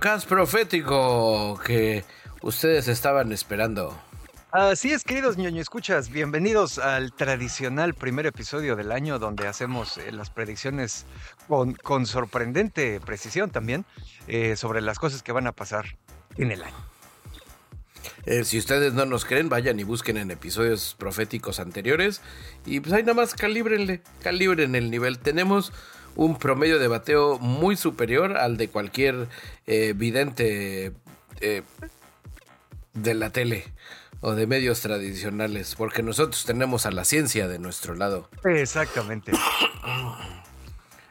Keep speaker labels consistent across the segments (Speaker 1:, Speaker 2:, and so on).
Speaker 1: el ñoño cast profético que ustedes estaban esperando.
Speaker 2: Así es, queridos ñoño escuchas, bienvenidos al tradicional primer episodio del año donde hacemos eh, las predicciones con, con, sorprendente precisión también eh, sobre las cosas que van a pasar en el año.
Speaker 1: Eh, si ustedes no nos creen, vayan y busquen en episodios proféticos anteriores y pues ahí nada más calibrenle, calibren el nivel. Tenemos un promedio de bateo muy superior al de cualquier eh, vidente eh, de la tele o de medios tradicionales, porque nosotros tenemos a la ciencia de nuestro lado.
Speaker 2: Exactamente.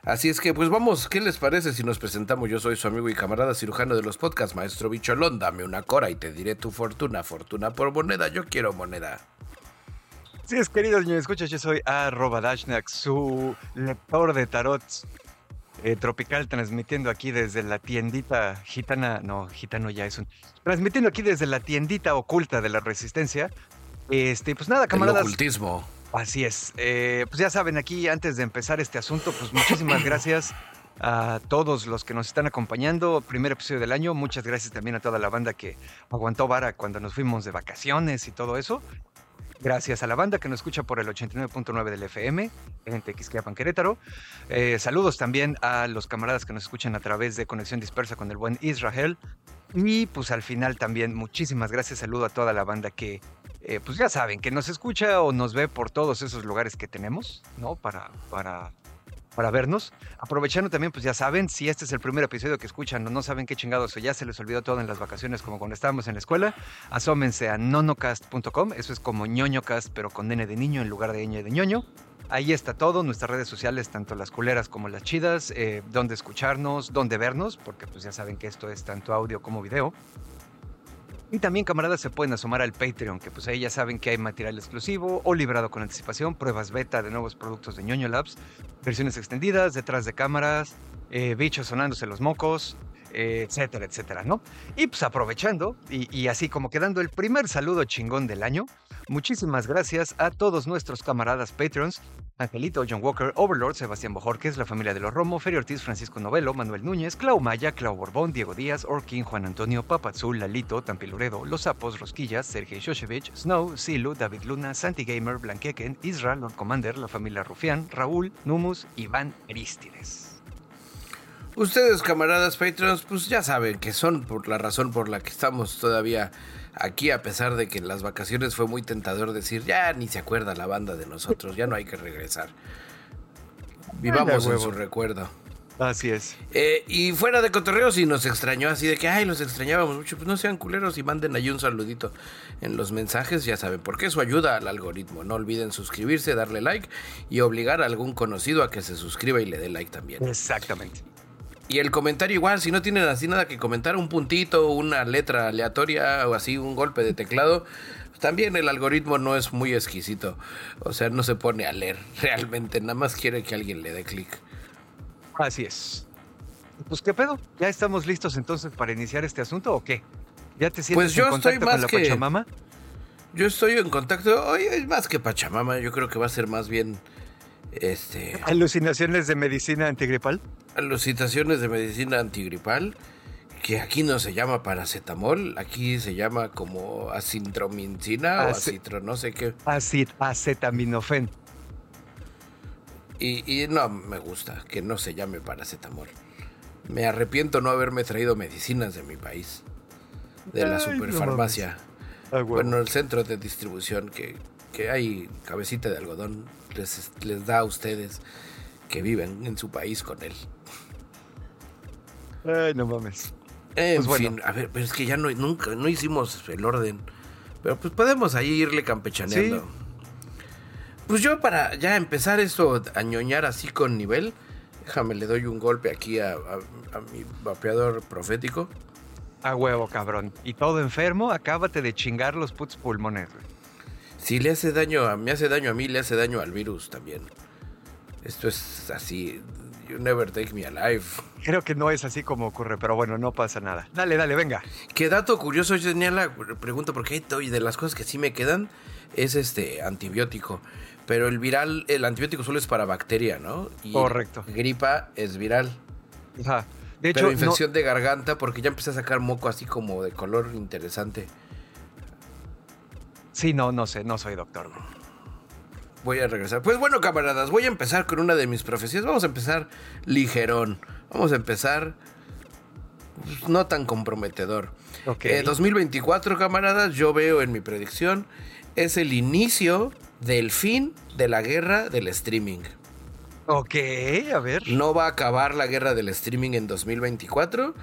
Speaker 1: Así es que, pues vamos, ¿qué les parece si nos presentamos? Yo soy su amigo y camarada cirujano de los podcasts, Maestro Bicholón. Dame una cora y te diré tu fortuna. Fortuna por moneda, yo quiero moneda.
Speaker 2: Sí, es queridos niños, escuchas, yo soy arroba Dashnak, su lector de tarot eh, tropical, transmitiendo aquí desde la tiendita gitana, no, gitano ya es un, transmitiendo aquí desde la tiendita oculta de la resistencia. Este, pues nada, camaradas.
Speaker 1: El ocultismo.
Speaker 2: Así es. Eh, pues ya saben, aquí antes de empezar este asunto, pues muchísimas gracias a todos los que nos están acompañando. Primer episodio del año. Muchas gracias también a toda la banda que aguantó vara cuando nos fuimos de vacaciones y todo eso. Gracias a la banda que nos escucha por el 89.9 del FM en Tequisquiapan, Querétaro. Eh, saludos también a los camaradas que nos escuchan a través de Conexión Dispersa con el buen Israel. Y pues al final también muchísimas gracias. Saludo a toda la banda que, eh, pues ya saben, que nos escucha o nos ve por todos esos lugares que tenemos, ¿no? Para, para para vernos. Aprovechando también, pues ya saben, si este es el primer episodio que escuchan o no saben qué chingados o ya se les olvidó todo en las vacaciones como cuando estábamos en la escuela, asómense a nonocast.com, eso es como ñoñocast pero con N de niño en lugar de ñ de ñoño. Ahí está todo, nuestras redes sociales, tanto las culeras como las chidas, eh, donde escucharnos, donde vernos, porque pues ya saben que esto es tanto audio como video. Y también, camaradas, se pueden asomar al Patreon, que pues ahí ya saben que hay material exclusivo o librado con anticipación, pruebas beta de nuevos productos de ñoño Labs, versiones extendidas, detrás de cámaras, eh, bichos sonándose los mocos, eh, etcétera, etcétera, ¿no? Y pues aprovechando, y, así como quedando el primer saludo chingón del año, muchísimas gracias a todos nuestros camaradas Patreons, Angelito, John Walker, Overlord, Sebastián Bojorquez, la familia de los Romo, Ferio Ortiz, Francisco Novelo, Manuel Núñez, Clau Maya, Clau Borbón, Diego Díaz, Orkin, Juan Antonio, Papazul, Lalito, Tampiluredo, Los Sapos, Rosquillas, Sergei Shoshevich, Snow, Silu, David Luna, Santi Gamer, Blanqueken, Israel, Lord Commander, la familia Rufián, Raúl, Numus, Iván Eristides.
Speaker 1: Ustedes, camaradas Patreons, pues ya saben que son por la razón por la que estamos todavía aquí, a pesar de que en las vacaciones fue muy tentador decir, ya ni se acuerda la banda de nosotros, ya no hay que regresar. Vivamos en su recuerdo.
Speaker 2: Así es.
Speaker 1: Eh, y fuera de cotorreo, si nos extrañó así de que, ay, los extrañábamos mucho, pues no sean culeros y manden ahí un saludito en los mensajes, ya saben, porque eso ayuda al algoritmo. No olviden suscribirse, darle like y obligar a algún conocido a que se suscriba y le dé like también.
Speaker 2: Exactamente.
Speaker 1: Y el comentario igual, si no tienen así nada que comentar, un puntito, una letra aleatoria o así, un golpe de teclado, también el algoritmo no es muy exquisito. O sea, no se pone a leer realmente, nada más quiere que alguien le dé clic.
Speaker 2: Así es. Pues qué pedo, ¿ya estamos listos entonces para iniciar este asunto o qué? ¿Ya te sientes
Speaker 1: pues yo
Speaker 2: en contacto
Speaker 1: estoy más
Speaker 2: con la
Speaker 1: que,
Speaker 2: Pachamama?
Speaker 1: Yo estoy en contacto, oye, más que Pachamama, yo creo que va a ser más bien este
Speaker 2: alucinaciones de medicina antigripal.
Speaker 1: Alucinaciones de medicina antigripal, que aquí no se llama paracetamol, aquí se llama como acintromincina o acitro, no sé qué.
Speaker 2: Acetaminofén.
Speaker 1: Y, y, no me gusta que no se llame paracetamol. Me arrepiento no haberme traído medicinas de mi país, de la
Speaker 2: Ay,
Speaker 1: superfarmacia.
Speaker 2: no Ah,
Speaker 1: bueno, el centro de distribución que, que hay cabecita de algodón les, les da a ustedes que viven en su país con él.
Speaker 2: Ay, no mames.
Speaker 1: En
Speaker 2: Pues bueno.
Speaker 1: fin, a ver, pero es que ya no, nunca, no hicimos el orden. Pero pues podemos ahí irle campechaneando.
Speaker 2: Sí.
Speaker 1: Pues yo para ya empezar esto a ñoñar así con nivel, déjame le doy un golpe aquí a, a- a mi vapeador profético.
Speaker 2: A huevo, cabrón. Y todo enfermo, acábate de chingar los putos pulmones, güey.
Speaker 1: Si le hace daño a me hace daño a mí, le hace daño al virus también. Esto es así. You never take me alive.
Speaker 2: Creo que no es así como ocurre, pero bueno, no pasa nada. Dale, dale, venga.
Speaker 1: Qué dato curioso, yo tenía la pregunta porque de las cosas que sí me quedan es este antibiótico. Pero el viral, el antibiótico solo es para bacteria, ¿no? Y
Speaker 2: Correcto.
Speaker 1: Gripa es viral.
Speaker 2: Ajá.
Speaker 1: De hecho, Pero infección de garganta porque ya empecé a sacar moco así como de color interesante.
Speaker 2: Sí, no, no sé, no soy doctor.
Speaker 1: Voy a regresar. Pues bueno, camaradas, voy a empezar con una de mis profecías. Vamos a empezar ligerón. Vamos a empezar pues, no tan comprometedor. Okay. 2024, camaradas, yo veo en mi predicción, es el inicio del fin de la guerra del streaming.
Speaker 2: Ok, a ver.
Speaker 1: No va a acabar la guerra del streaming en 2024,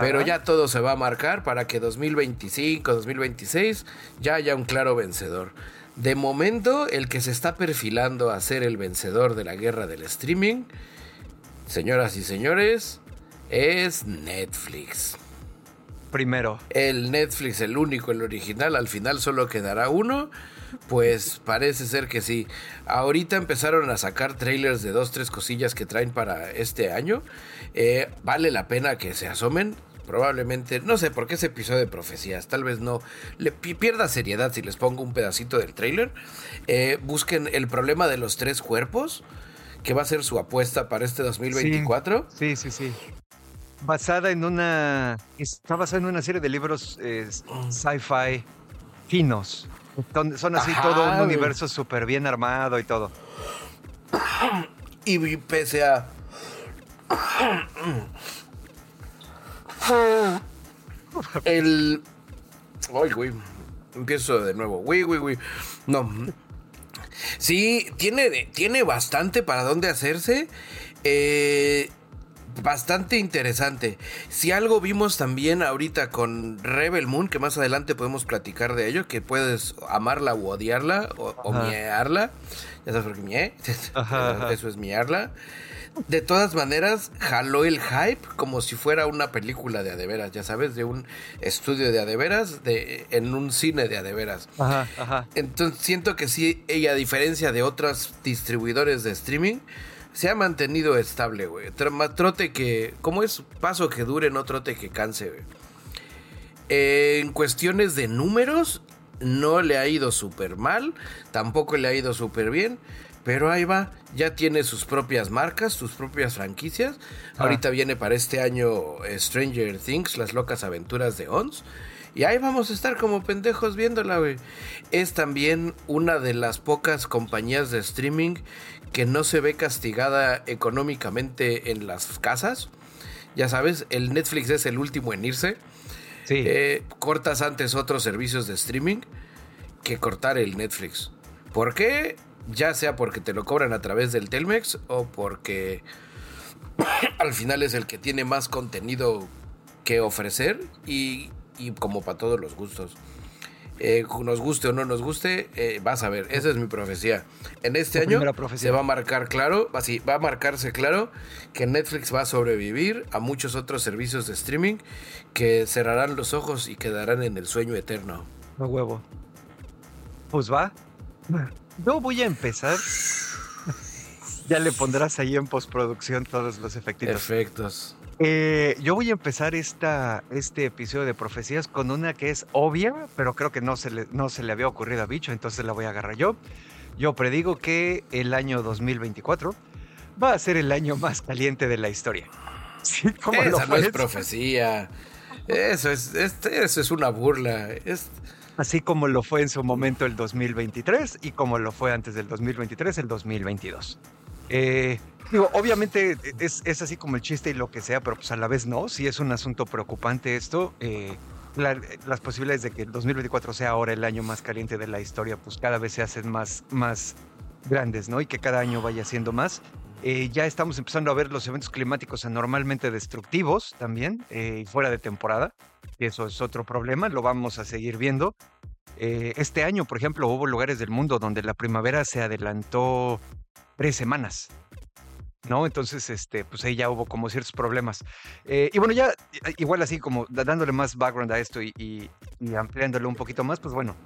Speaker 1: pero ya todo se va a marcar para que 2025, 2026 ya haya un claro vencedor. De momento, el que se está perfilando a ser el vencedor de la guerra del streaming, señoras y señores, es Netflix.
Speaker 2: Primero.
Speaker 1: El Netflix, el único, el original, al final solo quedará uno. Pues parece ser que sí. Ahorita empezaron a sacar trailers de dos, tres cosillas que traen para este año. Eh, vale la pena que se asomen. Probablemente, no sé por qué ese episodio de profecías, tal vez no le pierda seriedad si les pongo un pedacito del trailer. Eh, busquen el problema de los tres cuerpos, que va a ser su apuesta para este 2024.
Speaker 2: Sí, sí, sí. Basada en una. Está basada en una serie de libros eh, sci-fi finos. Son, así todo un universo súper bien armado y todo.
Speaker 1: Y pese a. El. Ay, güey. Empiezo de nuevo. Güey, güey, güey. No. Sí, tiene, tiene bastante para dónde hacerse. Eh bastante interesante. Si algo vimos también ahorita con Rebel Moon, que más adelante podemos platicar de ello, que puedes amarla o odiarla o, o miearla. Ya sabes por qué mie. Eso es miearla. De todas maneras, jaló el hype como si fuera una película de adeveras, ya sabes, de un estudio de adeveras, de, en un cine de adeveras. Ajá, ajá. Entonces siento que sí, ella, a diferencia de otros distribuidores de streaming, se ha mantenido estable, güey. Trote que, ¿cómo es? Paso que dure, no trote que canse, güey. en cuestiones de números, no le ha ido súper mal, tampoco le ha ido súper bien, pero ahí va, ya tiene sus propias marcas, sus propias franquicias. Ah. Ahorita viene para este año eh, Stranger Things, las locas aventuras de Ons. Y ahí vamos a estar como pendejos viéndola, güey. Es también una de las pocas compañías de streaming que no se ve castigada económicamente en las casas. Ya sabes, el Netflix es el último en irse. Sí. Eh, cortas antes otros servicios de streaming que cortar el Netflix. ¿Por qué? Ya sea porque te lo cobran a través del Telmex o porque al final es el que tiene más contenido que ofrecer y, y como para todos los gustos. Eh, nos guste o no nos guste, eh, vas a ver, esa es mi profecía. En este año se va a marcar claro, así, va a marcarse claro que Netflix va a sobrevivir a muchos otros servicios de streaming que cerrarán los ojos y quedarán en el sueño eterno.
Speaker 2: No huevo. Pues va. Yo voy a empezar. ya le pondrás ahí en postproducción todos los efectos.
Speaker 1: Efectos.
Speaker 2: Eh, yo voy a empezar esta, este episodio de profecías con una que es obvia, pero creo que no se, le, no se le había ocurrido a Bicho, entonces la voy a agarrar yo. Yo predigo que el año 2024 va a ser el año más caliente de la historia.
Speaker 1: Sí, como Esa no es profecía. Eso es, eso es una burla. Es...
Speaker 2: Así como lo fue en su momento el 2023 y como lo fue antes del 2023 el 2022. Eh, Digo, obviamente es, así como el chiste y lo que sea, pero pues a la vez no. Si es un asunto preocupante esto. Eh, las posibilidades de que el 2024 sea ahora el año más caliente de la historia, pues cada vez se hacen más, más grandes, ¿no? Y que cada año vaya siendo más. Eh, ya estamos empezando a ver los eventos climáticos anormalmente destructivos también, eh, fuera de temporada. Eso es otro problema, lo vamos a seguir viendo. este año, por ejemplo, hubo lugares del mundo donde la primavera se adelantó tres semanas. ¿No? Entonces, este, pues ahí ya hubo como ciertos problemas. Eh, y bueno, ya eh, igual así como dándole más background a esto y, ampliándolo un poquito más, pues bueno,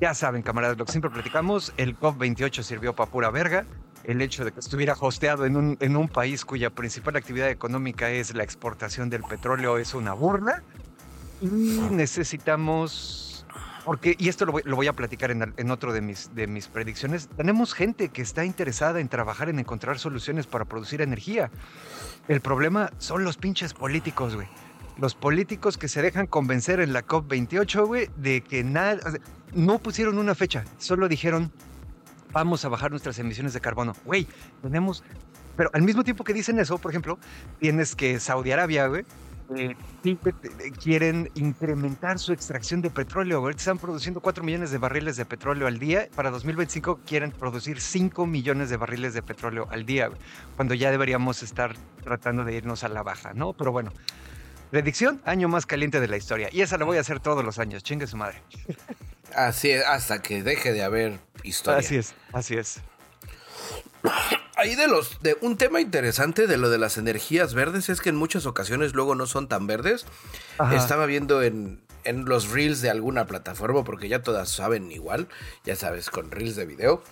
Speaker 2: ya saben, camaradas, lo que siempre platicamos, el COP28 sirvió para pura verga. El hecho de que estuviera hosteado en un, en un país cuya principal actividad económica es la exportación del petróleo es una burla. Y necesitamos Porque, y esto lo voy, a platicar en, otro de mis, de mis predicciones, tenemos gente que está interesada en trabajar en encontrar soluciones para producir energía. El problema son los pinches políticos, güey. Los políticos que se dejan convencer en la COP28, güey, de que nada, no pusieron una fecha, solo dijeron, vamos a bajar nuestras emisiones de carbono. Güey, tenemos... Pero al mismo tiempo que dicen eso, por ejemplo, tienes que Saudi Arabia, güey, eh, quieren incrementar su extracción de petróleo. Ahorita están produciendo 4 millones de barriles de petróleo al día. Para 2025 quieren producir 5 millones de barriles de petróleo al día, cuando ya deberíamos estar tratando de irnos a la baja, ¿no? Pero bueno, predicción, año más caliente de la historia. Y esa la voy a hacer todos los años, chingue su madre.
Speaker 1: Así es, hasta que deje de haber historia.
Speaker 2: Así es, así es.
Speaker 1: Ahí de los de un tema interesante de lo de las energías verdes es que en muchas ocasiones luego no son tan verdes. Estaba viendo en, en los reels de alguna plataforma porque ya todas saben igual, ya sabes, con reels de video.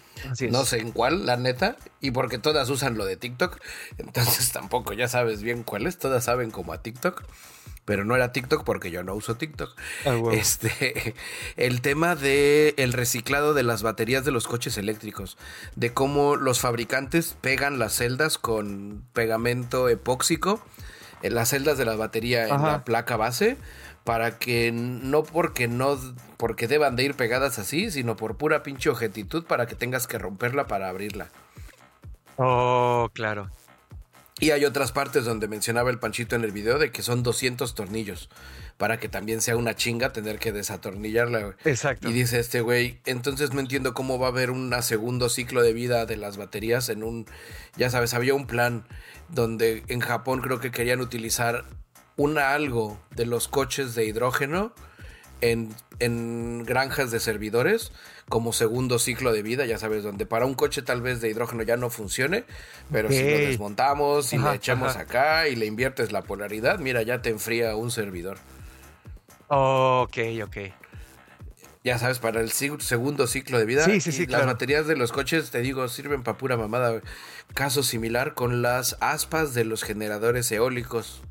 Speaker 1: No sé en cuál, la neta, y porque todas usan lo de TikTok, entonces tampoco ya sabes bien cuáles, todas saben como a TikTok pero no era TikTok porque yo no uso TikTok. Ah, este, el tema de el reciclado de las baterías de los coches eléctricos, de cómo los fabricantes pegan las celdas con pegamento epóxico, en las celdas de la batería en la placa base, para que no porque no porque deban de ir pegadas así, sino por pura pinche objetitud para que tengas que romperla para abrirla.
Speaker 2: Oh, claro.
Speaker 1: Y hay otras partes donde mencionaba el Panchito en el video de que son 200 tornillos para que también sea una chinga tener que desatornillarla.
Speaker 2: Exacto.
Speaker 1: Y dice este güey, entonces no entiendo cómo va a haber un segundo ciclo de vida de las baterías en un, ya sabes, había un plan donde en Japón creo que querían utilizar una algo de los coches de hidrógeno en, en granjas de servidores como segundo ciclo de vida, ya sabes, donde para un coche tal vez de hidrógeno ya no funcione, pero si lo desmontamos y le echamos acá y le inviertes la polaridad, mira, ya te enfría un servidor.
Speaker 2: ok, ok.
Speaker 1: Ya sabes, para el segundo ciclo de vida.
Speaker 2: Sí, sí, sí,
Speaker 1: Las baterías de los coches, te digo, sirven para pura mamada. Caso similar con las aspas de los generadores eólicos.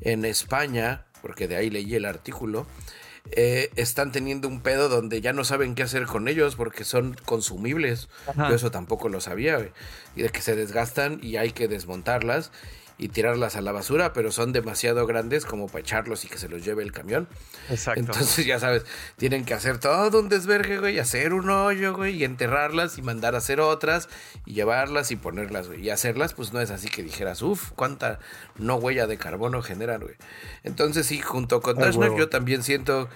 Speaker 1: En España, porque de ahí leí el artículo, eh, están teniendo un pedo donde ya no saben qué hacer con ellos porque son consumibles. Yo eso tampoco lo sabía, Y de que se desgastan y hay que desmontarlas y tirarlas a la basura, pero son demasiado grandes como para echarlos y que se los lleve el camión.
Speaker 2: Exacto.
Speaker 1: Entonces, ya sabes, tienen que hacer todo un desvergue, güey, hacer un hoyo, güey, y enterrarlas y mandar a hacer otras y llevarlas y ponerlas, güey. Y hacerlas, pues no es así que dijeras, uff, cuánta no huella de carbono generan, güey. Entonces, sí, junto con Dashnak, yo también siento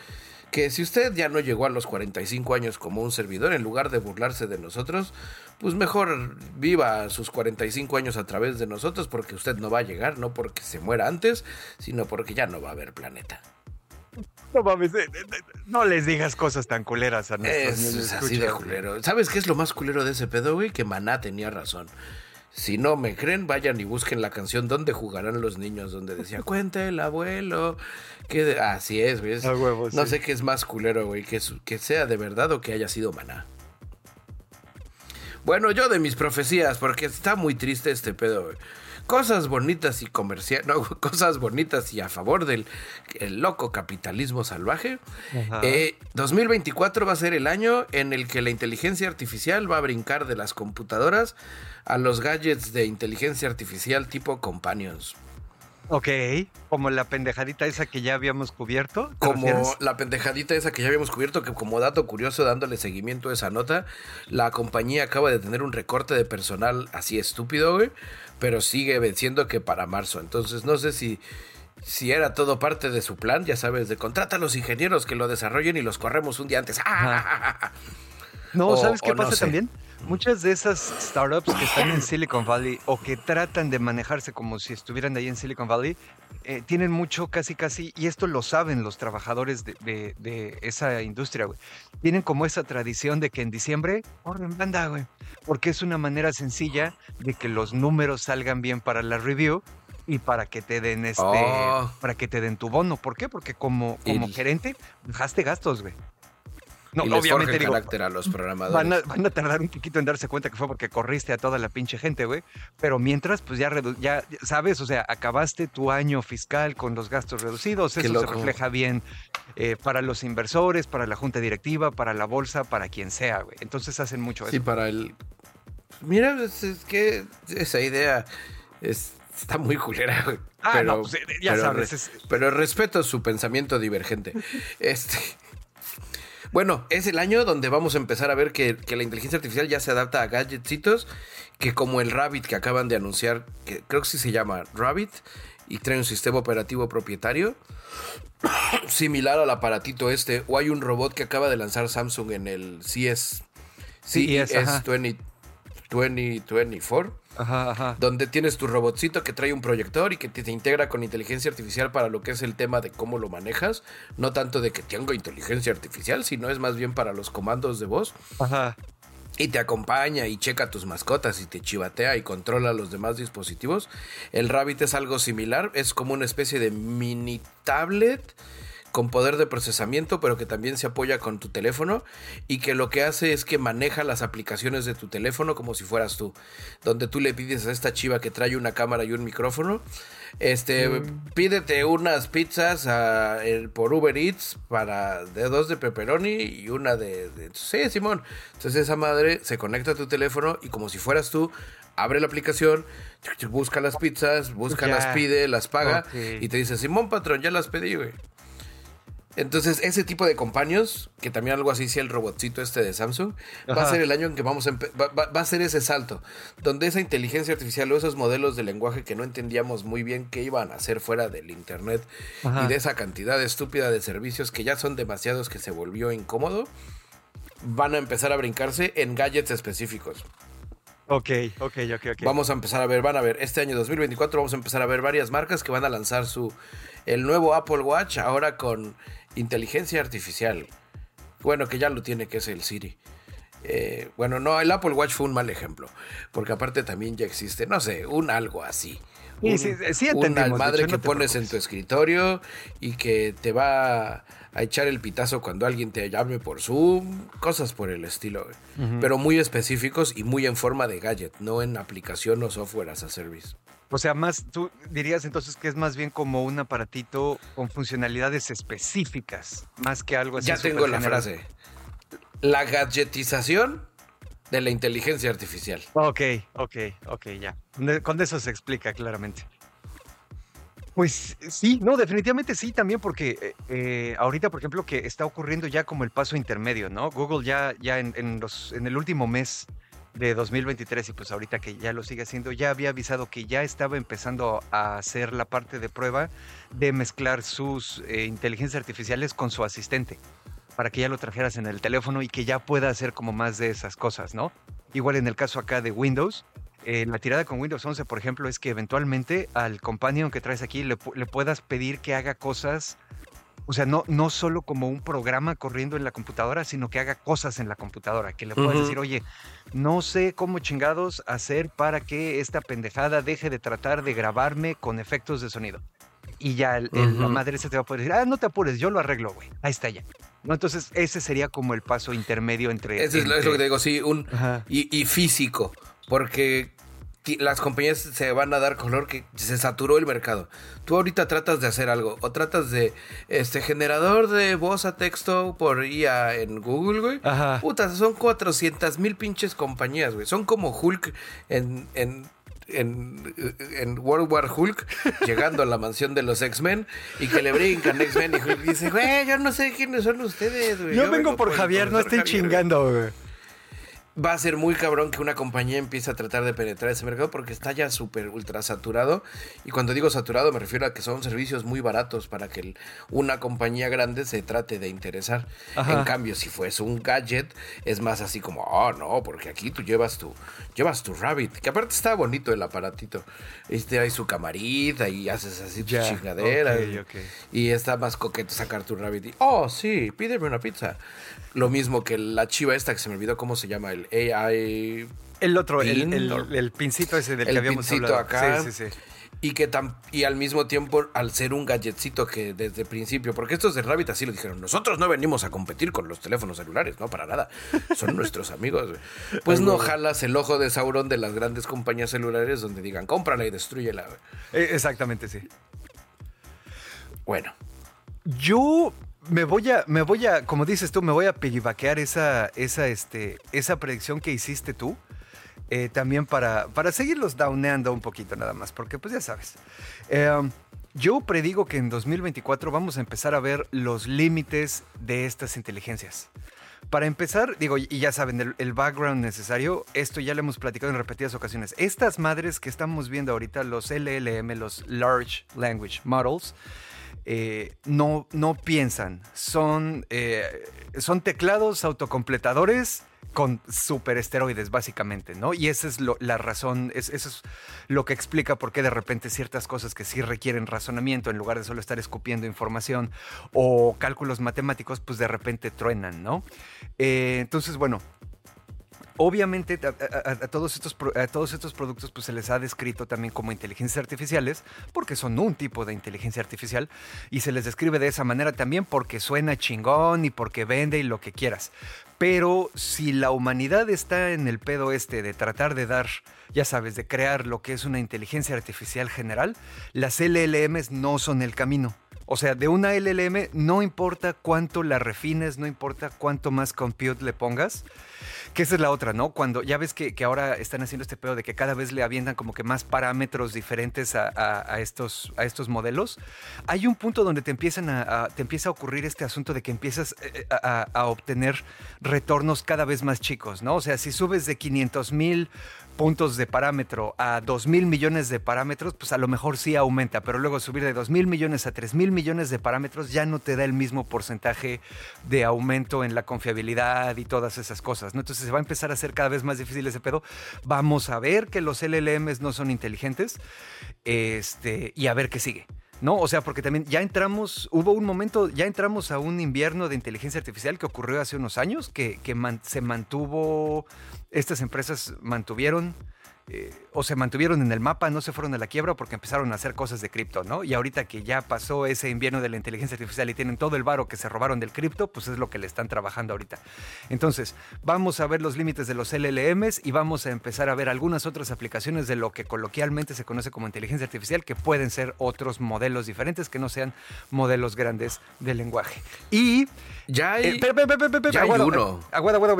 Speaker 1: que si usted ya no llegó a los 45 años como un servidor, en lugar de burlarse de nosotros, pues mejor viva sus 45 años a través de nosotros porque usted no va a llegar, no porque se muera antes, sino porque ya no va a haber planeta.
Speaker 2: No mames, eh, eh, no les digas cosas tan culeras a
Speaker 1: nuestros es, así de culero. ¿Sabes qué es lo más culero de ese pedo, güey? Que Maná tenía razón. Si no me creen, vayan y busquen la canción donde jugarán los niños, donde decía, cuenta el abuelo. Que así es, güey. no sé qué es más culero, güey, que, que sea de verdad o que haya sido maná. Bueno, yo de mis profecías, porque está muy triste este pedo, güey. Cosas bonitas y comercial, no, cosas bonitas y a favor del loco capitalismo salvaje. 2024 eh, va a ser el año en el que la inteligencia artificial va a brincar de las computadoras a los gadgets de inteligencia artificial tipo companions.
Speaker 2: Ok, como la pendejadita esa que ya habíamos cubierto.
Speaker 1: Como la pendejadita esa que ya habíamos cubierto, que como dato curioso, dándole seguimiento a esa nota, la compañía acaba de tener un recorte de personal así estúpido, güey, pero sigue venciendo que para marzo. Entonces no sé si, si era todo parte de su plan, ya sabes, de contrata a los ingenieros que lo desarrollen y los corremos un día antes.
Speaker 2: No, ¿sabes qué pasa también? Muchas de esas startups que están en Silicon Valley o que tratan de manejarse como si estuvieran ahí en Silicon Valley, eh, tienen mucho, casi, casi, y esto lo saben los trabajadores de, esa industria, güey. Tienen como esa tradición de que en diciembre orden banda, güey. Porque es una manera sencilla de que los números salgan bien para la review y para que te den este, oh. para que te den tu bono. ¿Por qué? Porque como, como gerente, dejaste gastos, güey. No,
Speaker 1: y les
Speaker 2: obviamente
Speaker 1: forja el
Speaker 2: digo,
Speaker 1: carácter a los programadores.
Speaker 2: Van a, van a tardar un poquito en darse cuenta que fue porque corriste a toda la pinche gente, güey. Pero mientras, pues ya, ya, sabes, o sea, acabaste tu año fiscal con los gastos reducidos. Eso se refleja bien eh, para los inversores, para la junta directiva, para la bolsa, para quien sea, güey. Entonces hacen mucho
Speaker 1: Sí,
Speaker 2: eso.
Speaker 1: para el. Mira, es, es que esa idea es- está muy culera, güey.
Speaker 2: Ah,
Speaker 1: pero,
Speaker 2: no, pues, eh, ya
Speaker 1: pero
Speaker 2: sabes, es-
Speaker 1: pero respeto su pensamiento divergente. Este. Bueno, es el año donde vamos a empezar a ver que, que la inteligencia artificial ya se adapta a gadgetsitos que como el Rabbit que acaban de anunciar, que creo que sí se llama Rabbit, y trae un sistema operativo propietario similar al aparatito este, o hay un robot que acaba de lanzar Samsung en el CS,
Speaker 2: CES.
Speaker 1: CES 20 2024,
Speaker 2: Ajá, ajá.
Speaker 1: donde tienes tu robotcito que trae un proyector y que te, te integra con inteligencia artificial para lo que es el tema de cómo lo manejas, no tanto de que tenga inteligencia artificial, sino es más bien para los comandos de voz
Speaker 2: Ajá.
Speaker 1: y te acompaña y checa tus mascotas y te chivatea y controla los demás dispositivos. El Rabbit es algo similar, es como una especie de mini tablet con poder de procesamiento, pero que también se apoya con tu teléfono y que lo que hace es que maneja las aplicaciones de tu teléfono como si fueras tú, donde tú le pides a esta chiva que trae una cámara y un micrófono, este, pídete unas pizzas a- el- por Uber Eats para de dos de pepperoni y una de, de- sí, Simón. Entonces esa madre se conecta a tu teléfono y como si fueras tú, abre la aplicación, busca las pizzas, busca
Speaker 2: Ya.
Speaker 1: las pide, las paga y te dice, Simón patrón, ya las pedí, güey. Entonces, ese tipo de compañeros, que también algo así sea el robotcito este de Samsung, va a ser el año en que vamos a va, va- va a ser ese salto, donde esa inteligencia artificial o esos modelos de lenguaje que no entendíamos muy bien qué iban a hacer fuera del internet
Speaker 2: Ajá.
Speaker 1: y de esa cantidad estúpida de servicios que ya son demasiados que se volvió incómodo, van a empezar a brincarse en gadgets específicos.
Speaker 2: Ok, ok, ok, ok.
Speaker 1: Vamos a empezar a ver, van a ver, este año 2024 vamos a empezar a ver varias marcas que van a lanzar su el nuevo Apple Watch ahora con inteligencia artificial. Bueno, que ya lo tiene, que es el Siri. Eh, bueno, no, el Apple Watch fue un mal ejemplo, porque aparte también ya existe, no sé, un algo así.
Speaker 2: Sí,
Speaker 1: Un-
Speaker 2: sí,
Speaker 1: una madre
Speaker 2: hecho,
Speaker 1: que
Speaker 2: no
Speaker 1: pones en tu escritorio y que te va a echar el pitazo cuando alguien te llame por Zoom, cosas por el estilo, pero muy específicos y muy en forma de gadget, no en aplicación o software as a service.
Speaker 2: O sea, más, tú dirías entonces que es más bien como un aparatito con funcionalidades específicas, más que algo así.
Speaker 1: ya tengo la frase. La gadgetización de la inteligencia artificial.
Speaker 2: Ok, ok, ok, ya. Con eso se explica claramente. Pues sí, no, definitivamente sí, también porque eh, eh, ahorita, por ejemplo, que está ocurriendo ya como el paso intermedio, ¿no? Google ya, ya en, en los, en el último mes de 2023 y pues ahorita que ya lo sigue haciendo, ya había avisado que ya estaba empezando a hacer la parte de prueba de mezclar sus eh, inteligencias artificiales con su asistente para que ya lo trajeras en el teléfono y que ya pueda hacer como más de esas cosas, ¿no? Igual en el caso acá de Windows, eh, la tirada con Windows 11, por ejemplo, es que eventualmente al companion que traes aquí le, le puedas pedir que haga cosas, o sea, no, no solo como un programa corriendo en la computadora, sino que haga cosas en la computadora, que le puedas decir, oye, no sé cómo chingados hacer para que esta pendejada deje de tratar de grabarme con efectos de sonido. Y ya el- el- la madre se te va a poder decir, ah, no te apures, yo lo arreglo, güey. Ahí está ya. ¿No? Entonces, ese sería como el paso intermedio entre.
Speaker 1: Eso es, lo- es lo que te digo, sí, un y, y físico, porque las compañías se van a dar color que se saturó el mercado. Tú ahorita tratas de hacer algo o tratas de este generador de voz a texto por IA en Google, güey.
Speaker 2: Ajá.
Speaker 1: Puta, son 400 mil pinches compañías, güey. Son como Hulk en, en, en, en World War Hulk, llegando a la mansión de los X-Men y que le brincan X-Men y Hulk dice, güey, yo no sé quiénes son ustedes, güey.
Speaker 2: Yo vengo por Javier, no
Speaker 1: Javier, güey".
Speaker 2: chingando, güey.
Speaker 1: Va a ser muy cabrón que una compañía empiece a tratar de penetrar ese mercado porque está ya súper ultra saturado. Y cuando digo saturado me refiero a que son servicios muy baratos para que el- una compañía grande se trate de interesar.
Speaker 2: Ajá.
Speaker 1: En cambio, si fuese un gadget, es más así como, oh no, porque aquí tú llevas tu, llevas tu Rabbit, que aparte está bonito el aparatito. Este hay su camarita y haces así tu chingadera. Y está más coqueto sacar tu Rabbit. Y, oh, sí, pídeme una pizza. Lo mismo que la chiva esta que se me olvidó cómo se llama, el AI.
Speaker 2: El otro, el,
Speaker 1: Pin,
Speaker 2: el- pincito ese del
Speaker 1: el
Speaker 2: que habíamos
Speaker 1: pincito
Speaker 2: hablado.
Speaker 1: acá.
Speaker 2: Sí, sí, sí.
Speaker 1: y que y al mismo tiempo al ser un gadgetcito que desde el principio, porque estos de Rabbit así lo dijeron, nosotros no venimos a competir con los teléfonos celulares, no para nada, son nuestros amigos. Pues no jalas el ojo de Sauron de las grandes compañías celulares donde digan, cómprala y destruyela.
Speaker 2: Eh, exactamente, sí.
Speaker 1: Bueno.
Speaker 2: Yo me voy a, me voy a, como dices tú, me voy a piggybackear esa, esa, este, esa predicción que hiciste tú eh, también para, para seguirlos downeando un poquito nada más, porque pues ya sabes. Em, yo predigo que en 2024 vamos a empezar a ver los límites de estas inteligencias. Para empezar, digo, y ya saben, el, background necesario, esto ya lo hemos platicado en repetidas ocasiones. Estas madres que estamos viendo ahorita, los LLM, los Large Language Models, eh, no, no piensan, son, eh, son teclados autocompletadores con superesteroides, básicamente, ¿no? Y esa es la razón, eso es lo que explica por qué de repente ciertas cosas que sí requieren razonamiento, en lugar de solo estar escupiendo información o cálculos matemáticos, pues de repente truenan, ¿no? Eh, entonces, bueno, Obviamente a, todos estos, todos estos productos pues, se les ha descrito también como inteligencias artificiales porque son un tipo de inteligencia artificial y se les describe de esa manera también porque suena chingón y porque vende y lo que quieras. Pero si la humanidad está en el pedo este de tratar de dar, ya sabes, de crear lo que es una inteligencia artificial general, las LLMs no son el camino. O sea, de una LLM no importa cuánto la refines, no importa cuánto más compute le pongas, que esa es la otra, ¿no? Cuando ya ves que, ahora están haciendo este pedo de que cada vez le avientan como que más parámetros diferentes a, estos, a estos modelos, hay un punto donde te, empiezan a, te empieza a ocurrir este asunto de que empiezas eh, eh, a, obtener retornos cada vez más chicos, ¿no? O sea, si subes de 500 mil puntos de parámetro a 2 mil millones de parámetros, pues a lo mejor sí aumenta, pero luego subir de 2 mil millones a 3 mil millones de parámetros ya no te da el mismo porcentaje de aumento en la confiabilidad y todas esas cosas, ¿no? Entonces se va a empezar a hacer cada vez más difícil ese pedo. Vamos a ver que los LLMs no son inteligentes este, y a ver qué sigue. ¿no? O sea, porque también ya entramos, hubo un momento, ya entramos a un invierno de inteligencia artificial que ocurrió hace unos años, que, que se mantuvo, estas empresas mantuvieron eh, o se mantuvieron en el mapa, no se fueron a la quiebra porque empezaron a hacer cosas de cripto, ¿no? Y ahorita que ya pasó ese invierno de la inteligencia artificial y tienen todo el varo que se robaron del cripto, pues es lo que le están trabajando ahorita. Entonces, vamos a ver los límites de los LLMs y vamos a empezar a ver algunas otras aplicaciones de lo que coloquialmente se conoce como inteligencia artificial, que pueden ser otros modelos diferentes que no sean modelos grandes de lenguaje. Y
Speaker 1: ya hay,
Speaker 2: uno.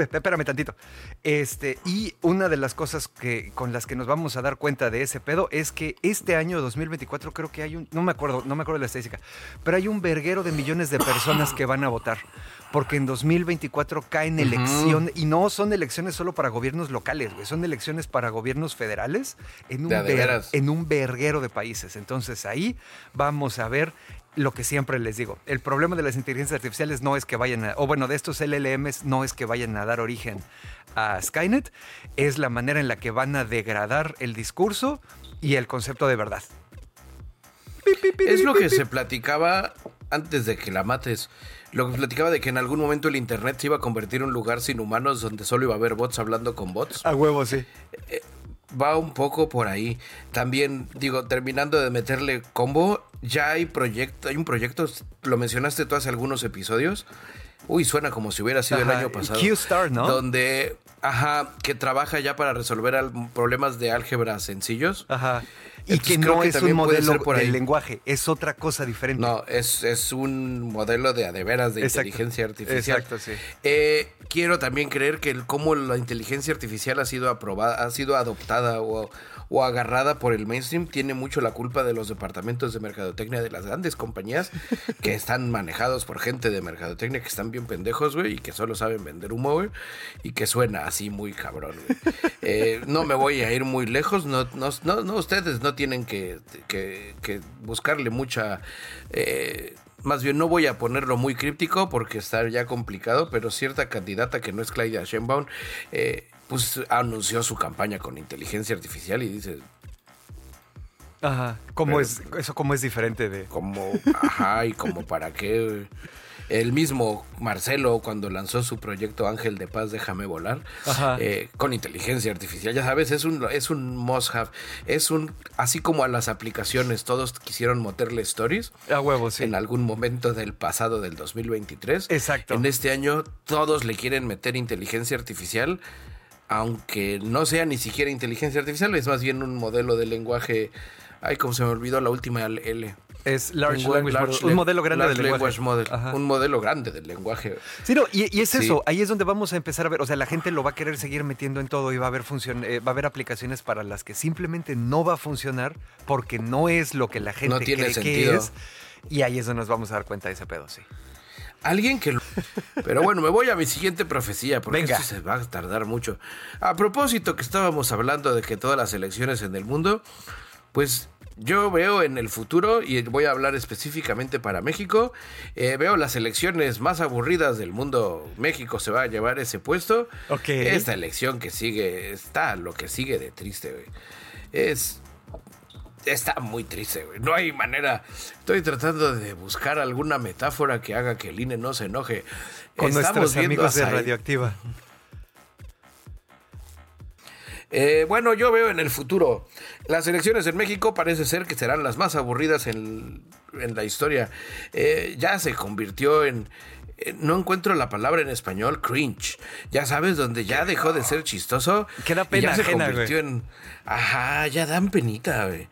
Speaker 2: espérame tantito. Este, y una de las cosas que con las que nos vamos a dar cuenta de ese pedo es que este año 2024 creo que hay un, no me acuerdo, no me acuerdo de la estadística, pero hay un verguero de millones de personas que van a votar. Porque en 2024 caen elecciones, y no son elecciones solo para gobiernos locales, son elecciones para gobiernos federales en un, en un verguero de países. Entonces ahí vamos a ver lo que siempre les digo. El problema de las inteligencias artificiales no es que vayan a, o bueno, de estos LLMs no es que vayan a dar origen a Skynet, es la manera en la que van a degradar el discurso y el concepto de verdad.
Speaker 1: Es lo que se platicaba antes de que la mates. Lo que platicaba de que en algún momento el Internet se iba a convertir en un lugar sin humanos donde solo iba a haber bots hablando con bots.
Speaker 2: A huevo, sí.
Speaker 1: Eh, va un poco por ahí. También, digo, terminando de meterle combo, ya hay proyecto, hay un proyecto, lo mencionaste tú hace algunos episodios. Uy, suena como si hubiera sido el año pasado.
Speaker 2: Q-Star, ¿no?
Speaker 1: Donde, ajá, que trabaja ya para resolver problemas de álgebra sencillos.
Speaker 2: Ajá. Y que no es un modelo de lenguaje, es otra cosa diferente.
Speaker 1: No, es, es un modelo de adeveras de inteligencia artificial.
Speaker 2: Exacto, sí.
Speaker 1: Eh, quiero también creer que el, cómo la inteligencia artificial ha sido aprobada, ha sido adoptada o, o agarrada por el mainstream tiene mucho la culpa de los departamentos de mercadotecnia de las grandes compañías que están manejados por gente de mercadotecnia que están bien pendejos, güey, y que solo saben vender humo, güey, y que suena así muy cabrón, güey. Eh, no me voy a ir muy lejos, no, no, no, ustedes no tienen que, que, buscarle mucha... Eh, más bien no voy a ponerlo muy críptico porque está ya complicado, pero cierta candidata que no es Claudia Sheinbaum eh, pues anunció su campaña con inteligencia artificial y dice...
Speaker 2: Ajá, ¿cómo es, eso cómo es diferente de...
Speaker 1: Como, ajá, y como para qué... el mismo Marcelo cuando lanzó su proyecto Ángel de Paz, déjame volar, eh, con inteligencia artificial, ya sabes, es un, es un must have, es un, así como a las aplicaciones, todos quisieron meterle stories.
Speaker 2: A huevo, sí.
Speaker 1: En algún momento del pasado del 2023.
Speaker 2: Exacto.
Speaker 1: En este año todos le quieren meter inteligencia artificial aunque no sea ni siquiera inteligencia artificial, es más bien un modelo de lenguaje. Ay, como se me olvidó la última L.
Speaker 2: Es Large Language Model. Un modelo grande del lenguaje.
Speaker 1: Model, un modelo grande del lenguaje.
Speaker 2: Sí, no, y, es eso. Ahí es donde vamos a empezar a ver. O sea, la gente lo va a querer seguir metiendo en todo y va a haber, eh, va a haber aplicaciones para las que simplemente no va a funcionar porque no es lo que la gente no tiene cree sentido. que es. Y ahí es donde nos vamos a dar cuenta de ese pedo, sí.
Speaker 1: Alguien que lo... Pero bueno, me voy a mi siguiente profecía porque esto se va a tardar mucho. A propósito que estábamos hablando de que todas las elecciones en el mundo, pues yo veo en el futuro, y voy a hablar específicamente para México, eh, veo las elecciones más aburridas del mundo. México se va a llevar ese puesto. Esta elección que sigue, está lo que sigue de triste, güey. Es está muy triste, güey. No hay manera. Estoy tratando de buscar alguna metáfora que haga que el INE no se enoje.
Speaker 2: Con nuestros amigos de Radioactiva.
Speaker 1: Eh, bueno, yo veo en el futuro. Las elecciones en México parece ser que serán las más aburridas en, la historia. Eh, ya se convirtió en, no encuentro la palabra en español, cringe. Ya sabes, donde ya dejó de ser chistoso.
Speaker 2: Queda pena
Speaker 1: ya se convirtió en. Ajá, ya dan penita, güey.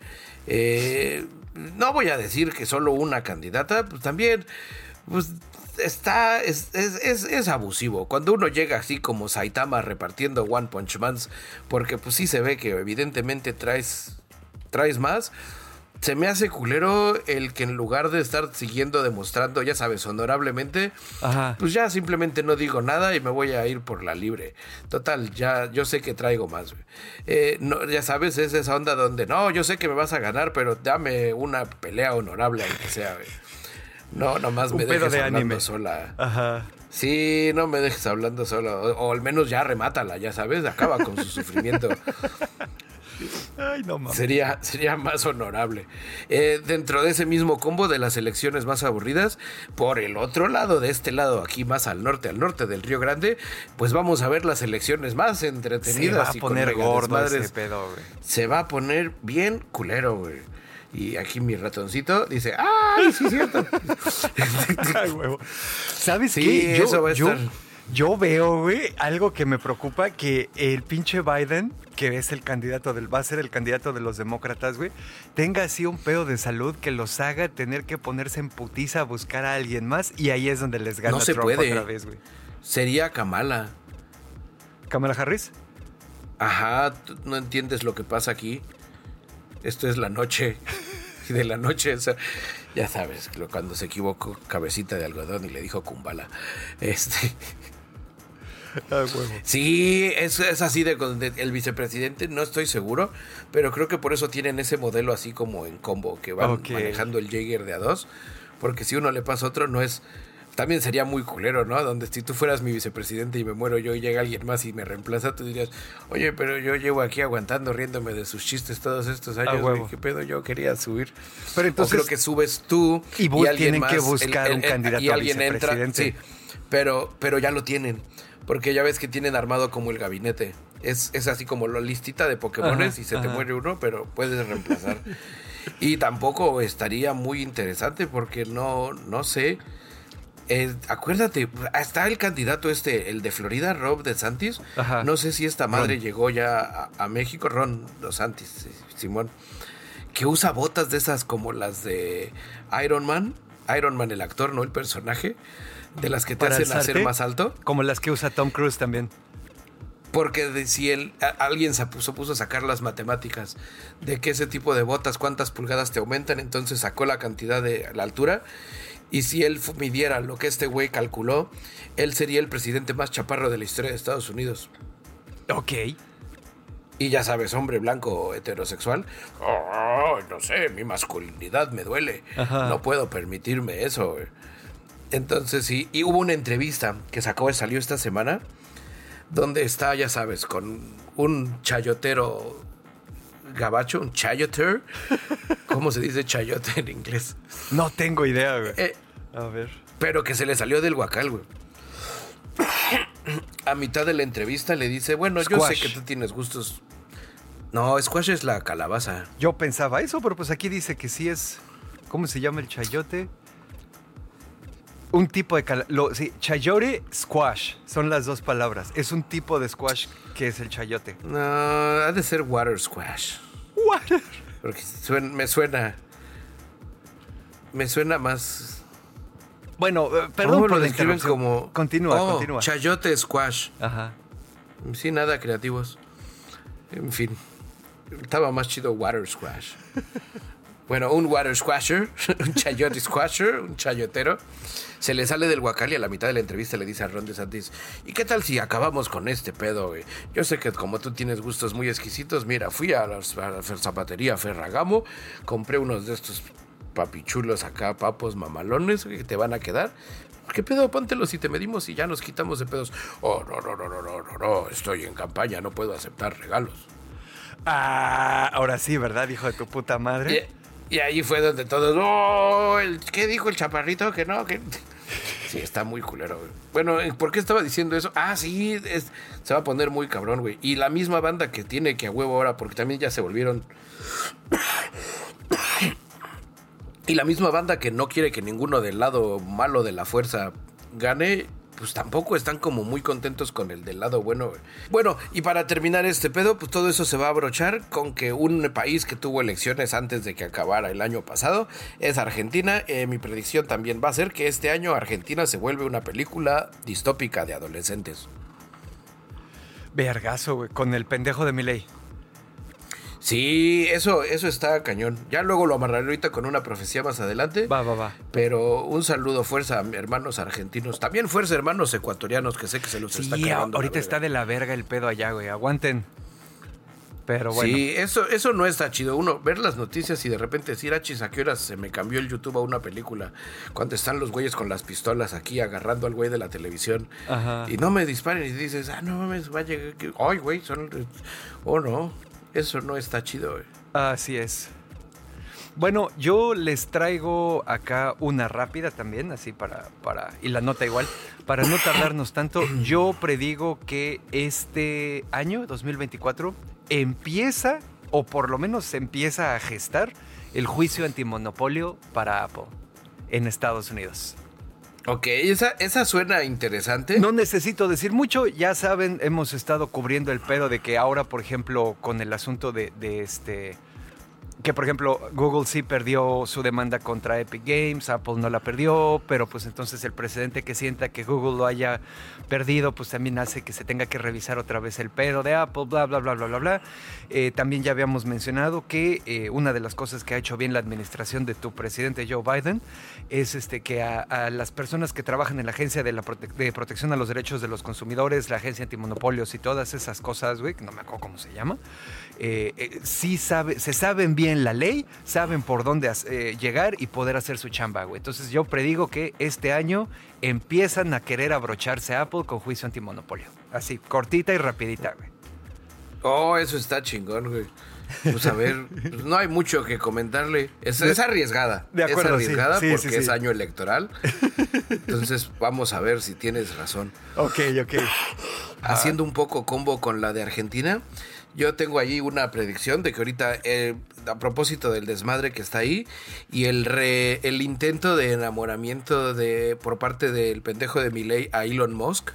Speaker 1: Eh, no voy a decir que solo una candidata, pues también. Pues está. Es, es, es, abusivo. Cuando uno llega así como Saitama repartiendo One Punch Mans, porque pues sí se ve que evidentemente traes. Traes más se me hace culero el que en lugar de estar siguiendo demostrando, ya sabes, honorablemente, pues ya simplemente no digo nada y me voy a ir por la libre. Total, ya yo sé que traigo más. Eh, no, ya sabes, es esa onda donde, no, yo sé que me vas a ganar, pero dame una pelea honorable, aunque sea. No, nomás me dejes de hablando sola. Ajá. Sí, no me dejes hablando sola. O, al menos ya remátala, ya sabes, acaba con su sufrimiento. Sería, sería más honorable. Eh, dentro de ese mismo combo de las elecciones más aburridas, por el otro lado, de este lado, aquí más al norte, al norte del Río Grande, pues vamos a ver las elecciones más entretenidas.
Speaker 2: Se va a poner gordo ese pedo,
Speaker 1: Se va a poner bien culero, güey. Y aquí mi ratoncito dice, ¡ay, sí, cierto!
Speaker 2: Ay, huevo. ¿Sabes qué? Yo, eso va a estar... Yo veo, güey, algo que me preocupa, que el pinche Biden, que es el candidato del, va a ser el candidato de los demócratas, güey, tenga así un pedo de salud que los haga tener que ponerse en putiza a buscar a alguien más y ahí es donde les gana
Speaker 1: no se puede. otra vez, güey. Sería Kamala.
Speaker 2: ¿Kamala Harris?
Speaker 1: Ajá, no entiendes lo que pasa aquí. Esto es la noche. Y de la noche, ya sabes, cuando se equivocó, cabecita de algodón y le dijo Kumbala. Este. Ah, sí, es, es así de, el vicepresidente, no estoy seguro, pero creo que por eso tienen ese modelo así como en combo, que van manejando el Jaeger de a dos, porque si uno le pasa otro no es... También sería muy culero, ¿no? Donde si tú fueras mi vicepresidente y me muero yo y llega alguien más y me reemplaza, tú dirías, oye, pero yo llevo aquí aguantando, riéndome de sus chistes todos estos años, ¿qué pedo? Yo quería subir. Pero entonces... creo que subes tú
Speaker 2: y, alguien tienen que buscar un candidato y alguien entra, sí,
Speaker 1: pero, pero ya lo tienen. Porque ya ves que tienen armado como el gabinete. Es, es así como la listita de Pokémones y se te muere uno, pero puedes reemplazar. y tampoco estaría muy interesante porque no, no sé. Eh, acuérdate, está el candidato este, el de Florida, Rob de Santis. No sé si esta madre llegó ya a, México, Ron de Santis, Simón, que usa botas de esas como las de Iron Man. Iron Man, el actor, no el personaje de las que te hacen hacer más alto.
Speaker 2: Como las que usa Tom Cruise también.
Speaker 1: Porque si él, alguien se puso, puso a sacar las matemáticas de que ese tipo de botas, cuántas pulgadas te aumentan, entonces sacó la cantidad de la altura. Y si él midiera lo que este güey calculó, él sería el presidente más chaparro de la historia de Estados Unidos.
Speaker 2: Ok.
Speaker 1: Y ya sabes, hombre blanco heterosexual. no sé, mi masculinidad me duele. No puedo permitirme eso. Entonces sí, y hubo una entrevista que sacó, salió esta semana, donde está, ya sabes, con un chayotero gabacho, un chayoter. ¿Cómo se dice chayote en inglés?
Speaker 2: No tengo idea, güey. Eh,
Speaker 1: a ver. Pero que se le salió del guacal, güey. A mitad de la entrevista le dice, bueno, yo sé que tú tienes gustos. No, squash es la calabaza.
Speaker 2: Yo pensaba eso, pero pues aquí dice que sí es. ¿Cómo se llama el chayote? Un tipo de cala- lo- sí, chayote squash son las dos palabras. Es un tipo de squash que es el chayote.
Speaker 1: No, ha de ser water squash. Porque suen- me suena. Me suena más.
Speaker 2: Bueno, eh, perdón
Speaker 1: ¿Cómo
Speaker 2: por
Speaker 1: lo
Speaker 2: la
Speaker 1: describen como.
Speaker 2: Continúa,
Speaker 1: Oh,
Speaker 2: continúa.
Speaker 1: Chayote squash.
Speaker 2: Ajá.
Speaker 1: Sí, nada creativos. En fin. Estaba más chido water squash. Bueno, un water squasher, un chayote squasher, un chayotero, se le sale del guacal y a la mitad de la entrevista le dice a Ron DeSantis, ¿y qué tal si acabamos con este pedo, güey? Yo sé que como tú tienes gustos muy exquisitos, mira, fui a, la zapatería Ferragamo, compré unos de estos papichulos acá, papos mamalones, que te van a quedar. ¿Qué pedo? Póntelos y te medimos y ya nos quitamos de pedos. Oh, no, no, no, no, no, no, no, estoy en campaña, no puedo aceptar regalos.
Speaker 2: Ah, ahora sí, ¿verdad, hijo de tu puta madre?
Speaker 1: Y ahí fue donde todos, oh, el- ¿qué dijo el chaparrito? Que no, que... Sí, está muy culero, güey. Bueno, ¿por qué estaba diciendo eso? Ah, sí, es- se va a poner muy cabrón, güey. Y la misma banda que tiene que a huevo ahora, porque también ya se volvieron... Y la misma banda que no quiere que ninguno del lado malo de la fuerza gane, pues tampoco están como muy contentos con el del lado bueno. Bueno, y para terminar este pedo, pues todo eso se va a abrochar con que un país que tuvo elecciones antes de que acabara el año pasado es Argentina. Eh, mi predicción también va a ser que este año Argentina se vuelve una película distópica de adolescentes.
Speaker 2: Vergazo, güey, con el pendejo de mi ley.
Speaker 1: Sí, eso, eso está cañón. Ya luego lo amarraré ahorita con una profecía más adelante.
Speaker 2: Va, va, va.
Speaker 1: Pero un saludo, fuerza, hermanos argentinos. También fuerza, hermanos ecuatorianos, que sé que se los está
Speaker 2: Sí,
Speaker 1: cagando. la
Speaker 2: ahorita está de la verga el pedo allá, güey. Aguanten. Pero bueno.
Speaker 1: Sí, eso, eso no está chido. Uno, ver las noticias y de repente decir, achis, ¿a qué horas se me cambió el YouTube a una película? Cuando están los güeyes con las pistolas aquí agarrando al güey de la televisión.
Speaker 2: Ajá.
Speaker 1: Y no me disparen y dices, ah, no mames, va a llegar. que- Ay, güey, son. Oh, no. Eso no está chido.
Speaker 2: Así es. Bueno, yo les traigo acá una rápida también, así para, para, y la nota igual, para no tardarnos tanto. Yo predigo que este año, 2024, empieza, o por lo menos se empieza a gestar, el juicio antimonopolio para Apple en Estados Unidos.
Speaker 1: Ok, esa, esa suena interesante.
Speaker 2: No necesito decir mucho, ya saben, hemos estado cubriendo el pedo de que ahora, por ejemplo, con el asunto de, de este... Que por ejemplo Google sí perdió su demanda contra Epic Games, Apple no la perdió, pero pues entonces el precedente que sienta que Google lo haya perdido, pues también hace que se tenga que revisar otra vez el pedo de Apple, bla, bla, bla, bla, bla, bla. Eh, también ya habíamos mencionado que eh, una de las cosas que ha hecho bien la administración de tu presidente Joe Biden es este, que a, las personas que trabajan en la Agencia de, la Prote- de Protección a los Derechos de los Consumidores, la Agencia Antimonopolios y todas esas cosas, güey, no me acuerdo cómo se llama, eh, eh, sí sabe, se saben bien la ley, saben por dónde eh, llegar y poder hacer su chamba, güey. Entonces yo predigo que este año empiezan a querer abrocharse a Apple con juicio antimonopolio. Así, cortita y rapidita, güey.
Speaker 1: Oh, eso está chingón, güey. Pues a ver, pues no hay mucho que comentarle. Es, es arriesgada.
Speaker 2: De acuerdo,
Speaker 1: es arriesgada
Speaker 2: Sí, sí,
Speaker 1: porque
Speaker 2: sí.
Speaker 1: es año electoral. Entonces vamos a ver si tienes razón.
Speaker 2: Ok, ok.
Speaker 1: Haciendo un poco combo con la de Argentina, yo tengo allí una predicción de que ahorita, eh, a propósito del desmadre que está ahí y el, re- el intento de enamoramiento de por parte del pendejo de Milei a Elon Musk,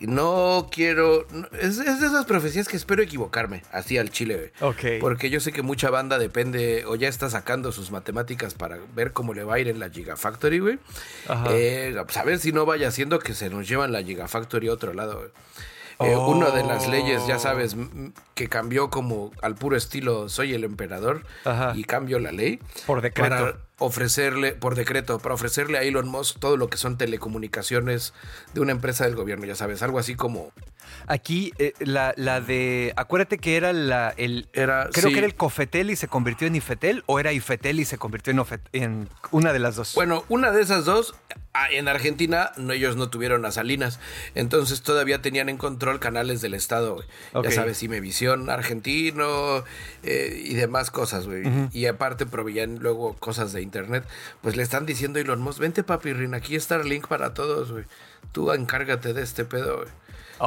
Speaker 1: no quiero. no- es, es de esas profecías que espero equivocarme, así al chile.
Speaker 2: Ok.
Speaker 1: Porque yo sé que mucha banda depende o ya está sacando sus matemáticas para ver cómo le va a ir en la Gigafactory, güey.
Speaker 2: Ajá.
Speaker 1: Eh, pues a ver si no vaya siendo que se nos llevan la Gigafactory a otro lado, güey. Eh, Una de las leyes, ya sabes, m- m- que cambió como al puro estilo soy el emperador
Speaker 2: Ajá.
Speaker 1: y cambio la ley.
Speaker 2: Por decreto.
Speaker 1: Para ofrecerle, por decreto, para ofrecerle a Elon Musk todo lo que son telecomunicaciones de una empresa del gobierno, ya sabes, algo así como
Speaker 2: Aquí, eh, la, la de. Acuérdate que era la. El,
Speaker 1: Era,
Speaker 2: creo
Speaker 1: sí.
Speaker 2: que era el Cofetel y se convirtió en Ifetel, o era Ifetel y se convirtió en, Ofet- en una de las dos.
Speaker 1: Bueno, una de esas dos, en Argentina no, ellos no tuvieron a Salinas, entonces todavía tenían en control canales del Estado, güey. Ya sabes, Imevisión argentino eh, y demás cosas, güey. Y aparte proveían luego cosas de internet. Pues le están diciendo a Elon Musk, vente papi, Rin, aquí está el link para todos, güey. Tú encárgate de este pedo, güey.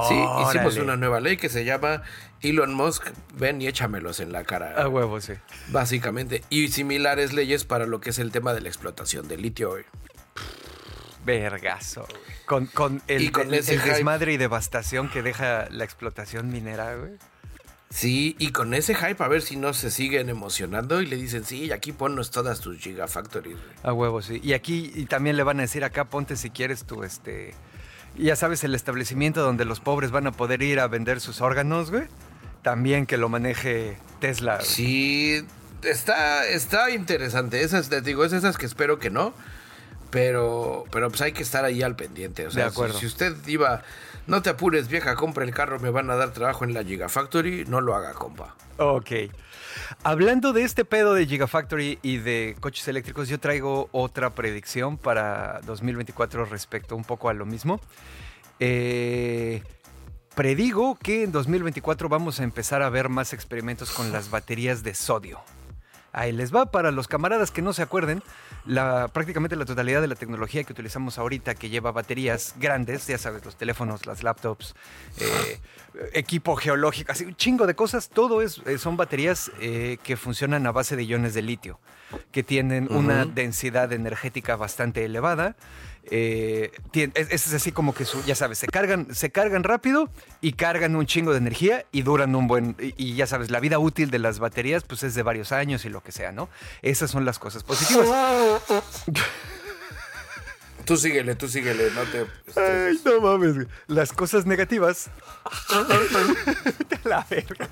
Speaker 1: Sí, hicimos
Speaker 2: Órale.
Speaker 1: una nueva ley que se llama Elon Musk, ven y échamelos en la cara.
Speaker 2: A huevo, sí.
Speaker 1: Básicamente. Y similares leyes para lo que es el tema de la explotación de litio, güey.
Speaker 2: Vergazo. Con, con el,
Speaker 1: Y con
Speaker 2: el-
Speaker 1: ese
Speaker 2: el
Speaker 1: hype.
Speaker 2: desmadre y devastación que deja la explotación minera, güey.
Speaker 1: Sí, y con ese hype a ver si no se siguen emocionando y le dicen, sí, aquí ponnos todas tus gigafactories. güey".
Speaker 2: A huevo, sí. Y aquí y también le van a decir acá, ponte si quieres tu, este... Ya sabes, el establecimiento donde los pobres van a poder ir a vender sus órganos, güey. También que lo maneje Tesla. güey.
Speaker 1: Sí, está, está interesante. Esas, te digo, es esas que espero que no. Pero, pero pues hay que estar ahí al pendiente. O sea,
Speaker 2: De acuerdo.
Speaker 1: Si, si usted iba, no te apures, vieja, compra el carro, me van a dar trabajo en la Gigafactory, no lo haga, compa.
Speaker 2: Ok. Hablando de este pedo de Gigafactory y de coches eléctricos, yo traigo otra predicción para 2024 respecto un poco a lo mismo. Eh, predigo que en 2024 vamos a empezar a ver más experimentos con las baterías de sodio. Ahí les va, para los camaradas que no se acuerden, la, prácticamente la totalidad de la tecnología que utilizamos ahorita, que lleva baterías grandes, ya sabes, los teléfonos, las laptops, eh, equipo geológico, así un chingo de cosas, todo es, eh, son baterías eh, que funcionan a base de iones de litio, que tienen una densidad energética bastante elevada. Eh, es, es así como que, su- ya sabes, se cargan, se cargan rápido y cargan un chingo de energía y duran un buen... Y, y ya sabes, la vida útil de las baterías pues es de varios años y lo que sea, ¿no? Esas son las cosas positivas.
Speaker 1: Tú síguele, tú síguele, no te...
Speaker 2: Ay, no mames. Las cosas negativas. La verga.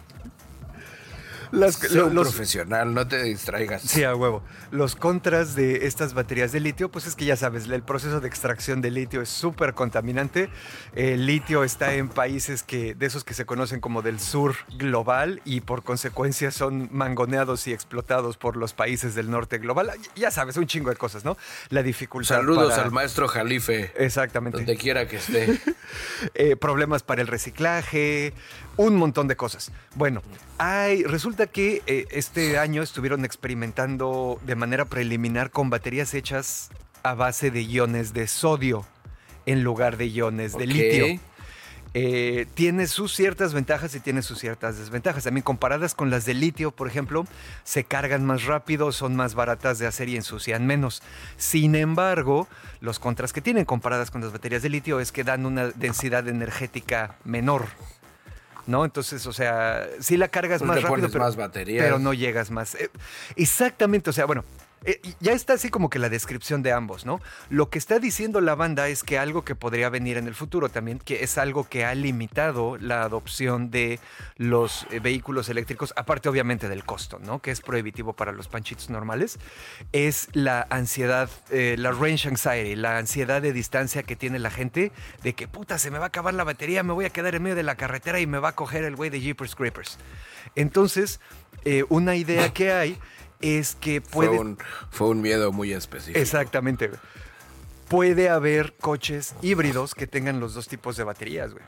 Speaker 2: Las,
Speaker 1: Sé un profesional, no te distraigas.
Speaker 2: Sí, a huevo. Los contras de estas baterías de litio, pues es que ya sabes, el proceso de extracción de litio es súper contaminante. El litio está en países que, de esos que se conocen como del sur global y por consecuencia son mangoneados y explotados por los países del norte global. Ya sabes, un chingo de cosas, ¿no? La dificultad.
Speaker 1: Saludos
Speaker 2: para-
Speaker 1: al maestro Jalife,
Speaker 2: Exactamente.
Speaker 1: donde quiera que esté.
Speaker 2: eh, problemas para el reciclaje, un montón de cosas. Bueno, hay, resulta que eh, este año estuvieron experimentando de manera preliminar con baterías hechas a base de iones de sodio en lugar de iones de litio. Eh, tiene sus ciertas ventajas y tiene sus ciertas desventajas. También comparadas con las de litio, por ejemplo, se cargan más rápido, son más baratas de hacer y ensucian menos. Sin embargo, los contras que tienen comparadas con las baterías de litio es que dan una densidad energética menor. ¿No? Entonces, o sea, sí la cargas
Speaker 1: Pues
Speaker 2: más
Speaker 1: le
Speaker 2: rápido,
Speaker 1: pones
Speaker 2: pero,
Speaker 1: más
Speaker 2: pero no llegas más. Eh, exactamente, o sea, bueno, eh, ya está así como que la descripción de ambos, ¿no? Lo que está diciendo la banda es que algo que podría venir en el futuro también, que es algo que ha limitado la adopción de los eh, vehículos eléctricos, aparte obviamente del costo, ¿no? Que es prohibitivo para los panchitos normales, es la ansiedad, eh, la range anxiety, la ansiedad de distancia que tiene la gente de que puta, se me va a acabar la batería, me voy a quedar en medio de la carretera y me va a coger el güey de Jeepers Creepers. Entonces, una idea que hay es que
Speaker 1: Fue,
Speaker 2: puede...
Speaker 1: un, fue un miedo muy específico.
Speaker 2: Exactamente. güey. Puede haber coches híbridos que tengan los dos tipos de baterías, güey.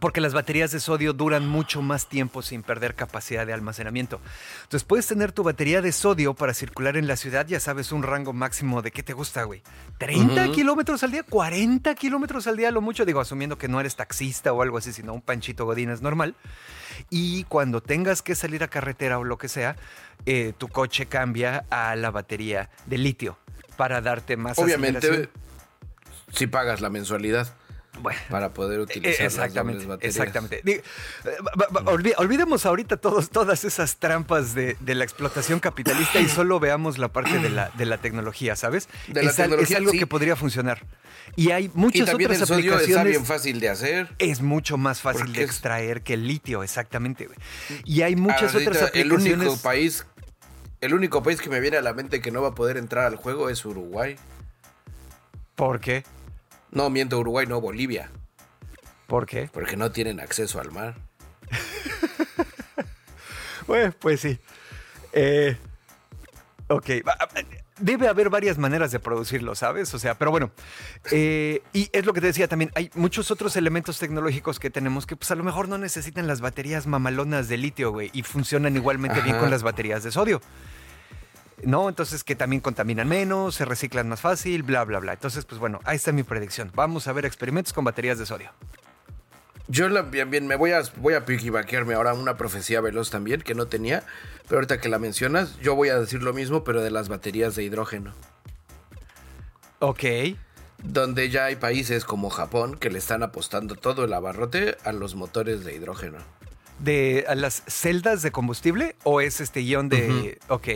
Speaker 2: Porque las baterías de sodio duran mucho más tiempo sin perder capacidad de almacenamiento. Entonces puedes tener tu batería de sodio para circular en la ciudad, ya sabes, un rango máximo de qué te gusta, güey. ¿30
Speaker 1: Ujú.
Speaker 2: kilómetros al día? ¿40 kilómetros al día? Lo mucho, digo, asumiendo que no eres taxista o algo así, sino un panchito godines normal. Y cuando tengas que salir a carretera o lo que sea, eh, tu coche cambia a la batería de litio para darte más
Speaker 1: Obviamente, si pagas la mensualidad
Speaker 2: Bueno,
Speaker 1: para poder
Speaker 2: eh,
Speaker 1: utilizar las
Speaker 2: exactamente,
Speaker 1: baterías.
Speaker 2: exactamente. Digo, eh, olvidemos ahorita todos, todas esas trampas de, de la explotación capitalista y solo veamos la parte de la, de la tecnología, ¿sabes?
Speaker 1: De la
Speaker 2: es, al- es
Speaker 1: tecnología,
Speaker 2: algo
Speaker 1: sí.
Speaker 2: que podría funcionar. Y hay
Speaker 1: Y
Speaker 2: muchas
Speaker 1: también
Speaker 2: otras
Speaker 1: el sodio
Speaker 2: aplicaciones.
Speaker 1: bien fácil de hacer.
Speaker 2: es mucho más fácil de
Speaker 1: es-
Speaker 2: extraer que el litio, exactamente. Y hay muchas
Speaker 1: Ahorita,
Speaker 2: otras
Speaker 1: el
Speaker 2: aplicaciones.
Speaker 1: único país el único país que me viene a la mente que no va a poder entrar al juego es Uruguay.
Speaker 2: ¿Por qué?
Speaker 1: No, miento, Uruguay, no, Bolivia.
Speaker 2: ¿Por qué?
Speaker 1: Porque no tienen acceso al mar.
Speaker 2: bueno, pues sí. Eh, ok. Debe haber varias maneras de producirlo, ¿sabes? O sea, pero bueno. Eh, y es lo que te decía también. Hay muchos otros elementos tecnológicos que tenemos que, pues a lo mejor no necesitan las baterías mamalonas de litio, güey. Y funcionan igualmente bien con las baterías de sodio. ¿No? Entonces que también contaminan menos, se reciclan más fácil, bla, bla, bla. Entonces, pues bueno, ahí está mi predicción. Vamos a ver experimentos con baterías de sodio.
Speaker 1: Yo bien, bien, me voy a, voy a ahora una profecía veloz también que no tenía, pero ahorita que la mencionas, yo voy a decir lo mismo, pero de las baterías de hidrógeno.
Speaker 2: Ok.
Speaker 1: Donde ya hay países como Japón que le están apostando todo el abarrote a los motores de hidrógeno.
Speaker 2: ¿De a las celdas de combustible o es este guion de... Ok.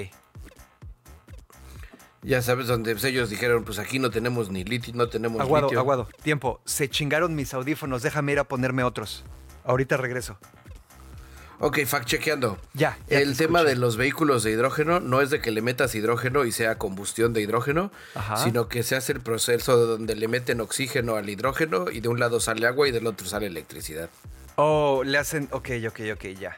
Speaker 1: Ya sabes, donde ellos dijeron, pues aquí no tenemos ni litio, no tenemos
Speaker 2: aguado, Aguado, tiempo. Se chingaron mis audífonos, déjame ir a ponerme otros. Ahorita regreso.
Speaker 1: Ok, fact chequeando.
Speaker 2: Ya.
Speaker 1: el tema de los vehículos de hidrógeno no es de que le metas hidrógeno y sea combustión de hidrógeno, sino que se hace el proceso donde le meten oxígeno al hidrógeno y de un lado sale agua y del otro sale electricidad.
Speaker 2: Oh, le hacen. Ok, ok, ok, ya.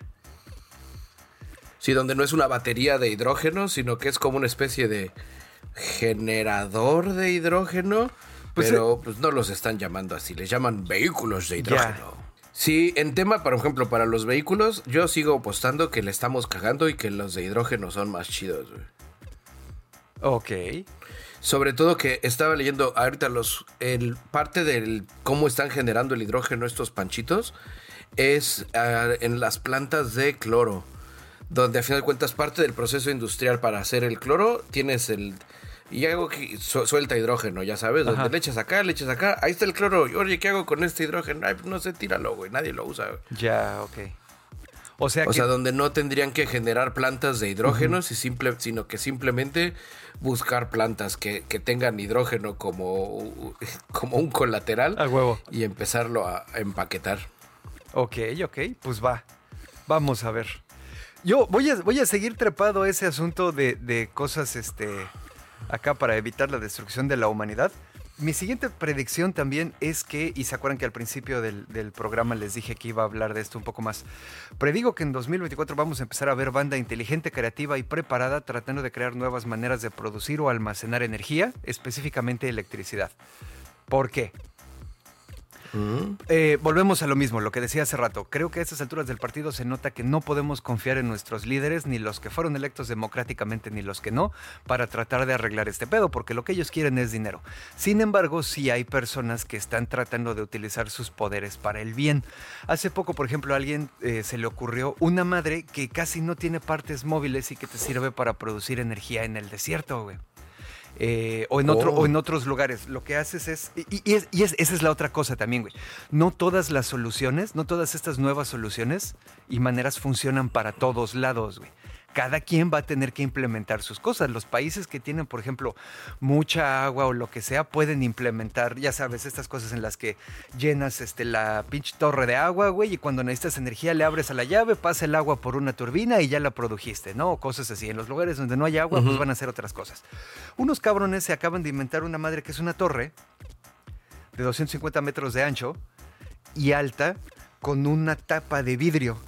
Speaker 1: Sí, donde no es una batería de hidrógeno, sino que es como una especie de generador de hidrógeno, pues pero eh, pues no los están llamando así, les llaman vehículos de hidrógeno. Sí, en tema, por ejemplo, para los vehículos, yo sigo apostando que le estamos cagando y que los de hidrógeno son más chidos, güey.
Speaker 2: Ok.
Speaker 1: Sobre todo que estaba leyendo ahorita los. El, parte del cómo están generando el hidrógeno estos panchitos es ah, en las plantas de cloro. Donde a final de cuentas parte del proceso industrial para hacer el cloro tienes el y algo que suelta hidrógeno, ya sabes, donde le echas acá, le echas acá, ahí está el cloro, oye, ¿qué hago con este hidrógeno? Ay, pues no sé, tíralo, güey, nadie lo usa.
Speaker 2: Ya, ok.
Speaker 1: O sea, o sea, donde no tendrían que generar plantas de hidrógeno, simple, sino que simplemente buscar plantas que, tengan hidrógeno como, como un colateral.
Speaker 2: Al huevo.
Speaker 1: Y empezarlo a, empaquetar.
Speaker 2: Ok, ok, pues va. Vamos a ver. Yo voy a, voy a seguir trepado ese asunto de, de cosas, este acá para evitar la destrucción de la humanidad. Mi siguiente predicción también es que, y se acuerdan que al principio del, programa les dije que iba a hablar de esto un poco más, predigo que en 2024 vamos a empezar a ver banda inteligente, creativa y preparada tratando de crear nuevas maneras de producir o almacenar energía, específicamente electricidad. ¿Por qué? Eh, volvemos a lo mismo, lo que decía hace rato. Creo que a estas alturas del partido se nota que no podemos confiar en nuestros líderes, ni los que fueron electos democráticamente, ni los que no, para tratar de arreglar este pedo, porque lo que ellos quieren es dinero. Sin embargo, sí hay personas que están tratando de utilizar sus poderes para el bien. Hace poco, por ejemplo, a alguien eh, se le ocurrió una madre que casi no tiene partes móviles y que te sirve para producir energía en el desierto, güey. Eh, o, en otro, o en oh. otros lugares. Lo que haces es y, y, esa es la otra cosa también, güey. No todas las soluciones, no todas estas nuevas soluciones y maneras funcionan para todos lados, güey cada quien va a tener que implementar sus cosas. Los países que tienen, por ejemplo, mucha agua o lo que sea, pueden implementar, ya sabes, estas cosas en las que llenas este, la pinche torre de agua, güey, y cuando necesitas energía le abres a la llave, pasa el agua por una turbina y ya la produjiste, ¿no? O cosas así. En los lugares donde no hay agua, pues van a hacer otras cosas. Unos cabrones se acaban de inventar una madre que es una torre de 250 metros de ancho y alta con una tapa de vidrio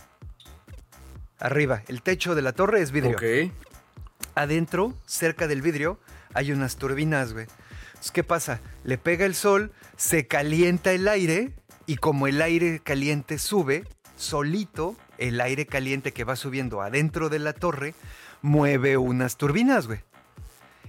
Speaker 2: Arriba, el techo de la torre es vidrio.
Speaker 1: Ok.
Speaker 2: Adentro, cerca del vidrio, hay unas turbinas, güey. Entonces, ¿qué pasa? Le pega el sol, se calienta el aire y como el aire caliente sube, solito, el aire caliente que va subiendo adentro de la torre mueve unas turbinas, güey.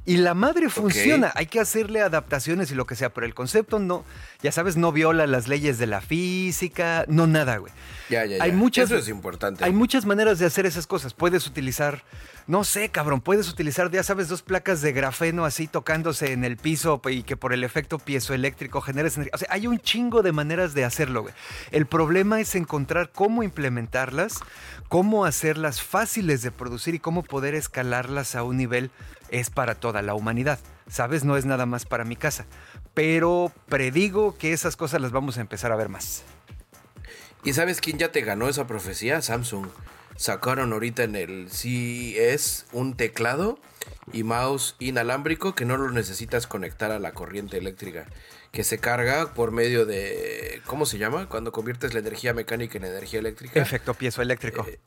Speaker 2: Y la madre funciona, hay que hacerle adaptaciones y lo que sea, pero el concepto no, ya sabes, no viola las leyes de la física, no nada, güey.
Speaker 1: Ya, ya, Hay muchas, Eso es importante.
Speaker 2: Hay muchas maneras de hacer esas cosas. Puedes utilizar, no sé, cabrón, puedes utilizar, ya sabes, dos placas de grafeno así tocándose en el piso y que por el efecto piezoeléctrico generes energía. O sea, hay un chingo de maneras de hacerlo, güey. El problema es encontrar cómo implementarlas, cómo hacerlas fáciles de producir y cómo poder escalarlas a un nivel es para toda la humanidad. ¿Sabes? No es nada más para mi casa. Pero predigo que esas cosas las vamos a empezar a ver más.
Speaker 1: ¿Y sabes quién ya te ganó esa profecía? Samsung. Sacaron ahorita en el CES un teclado y mouse inalámbrico que no lo necesitas conectar a la corriente eléctrica. que se carga por medio de, ¿cómo se llama? Cuando conviertes la energía mecánica en energía eléctrica.
Speaker 2: Efecto piezoeléctrico.
Speaker 1: Eh,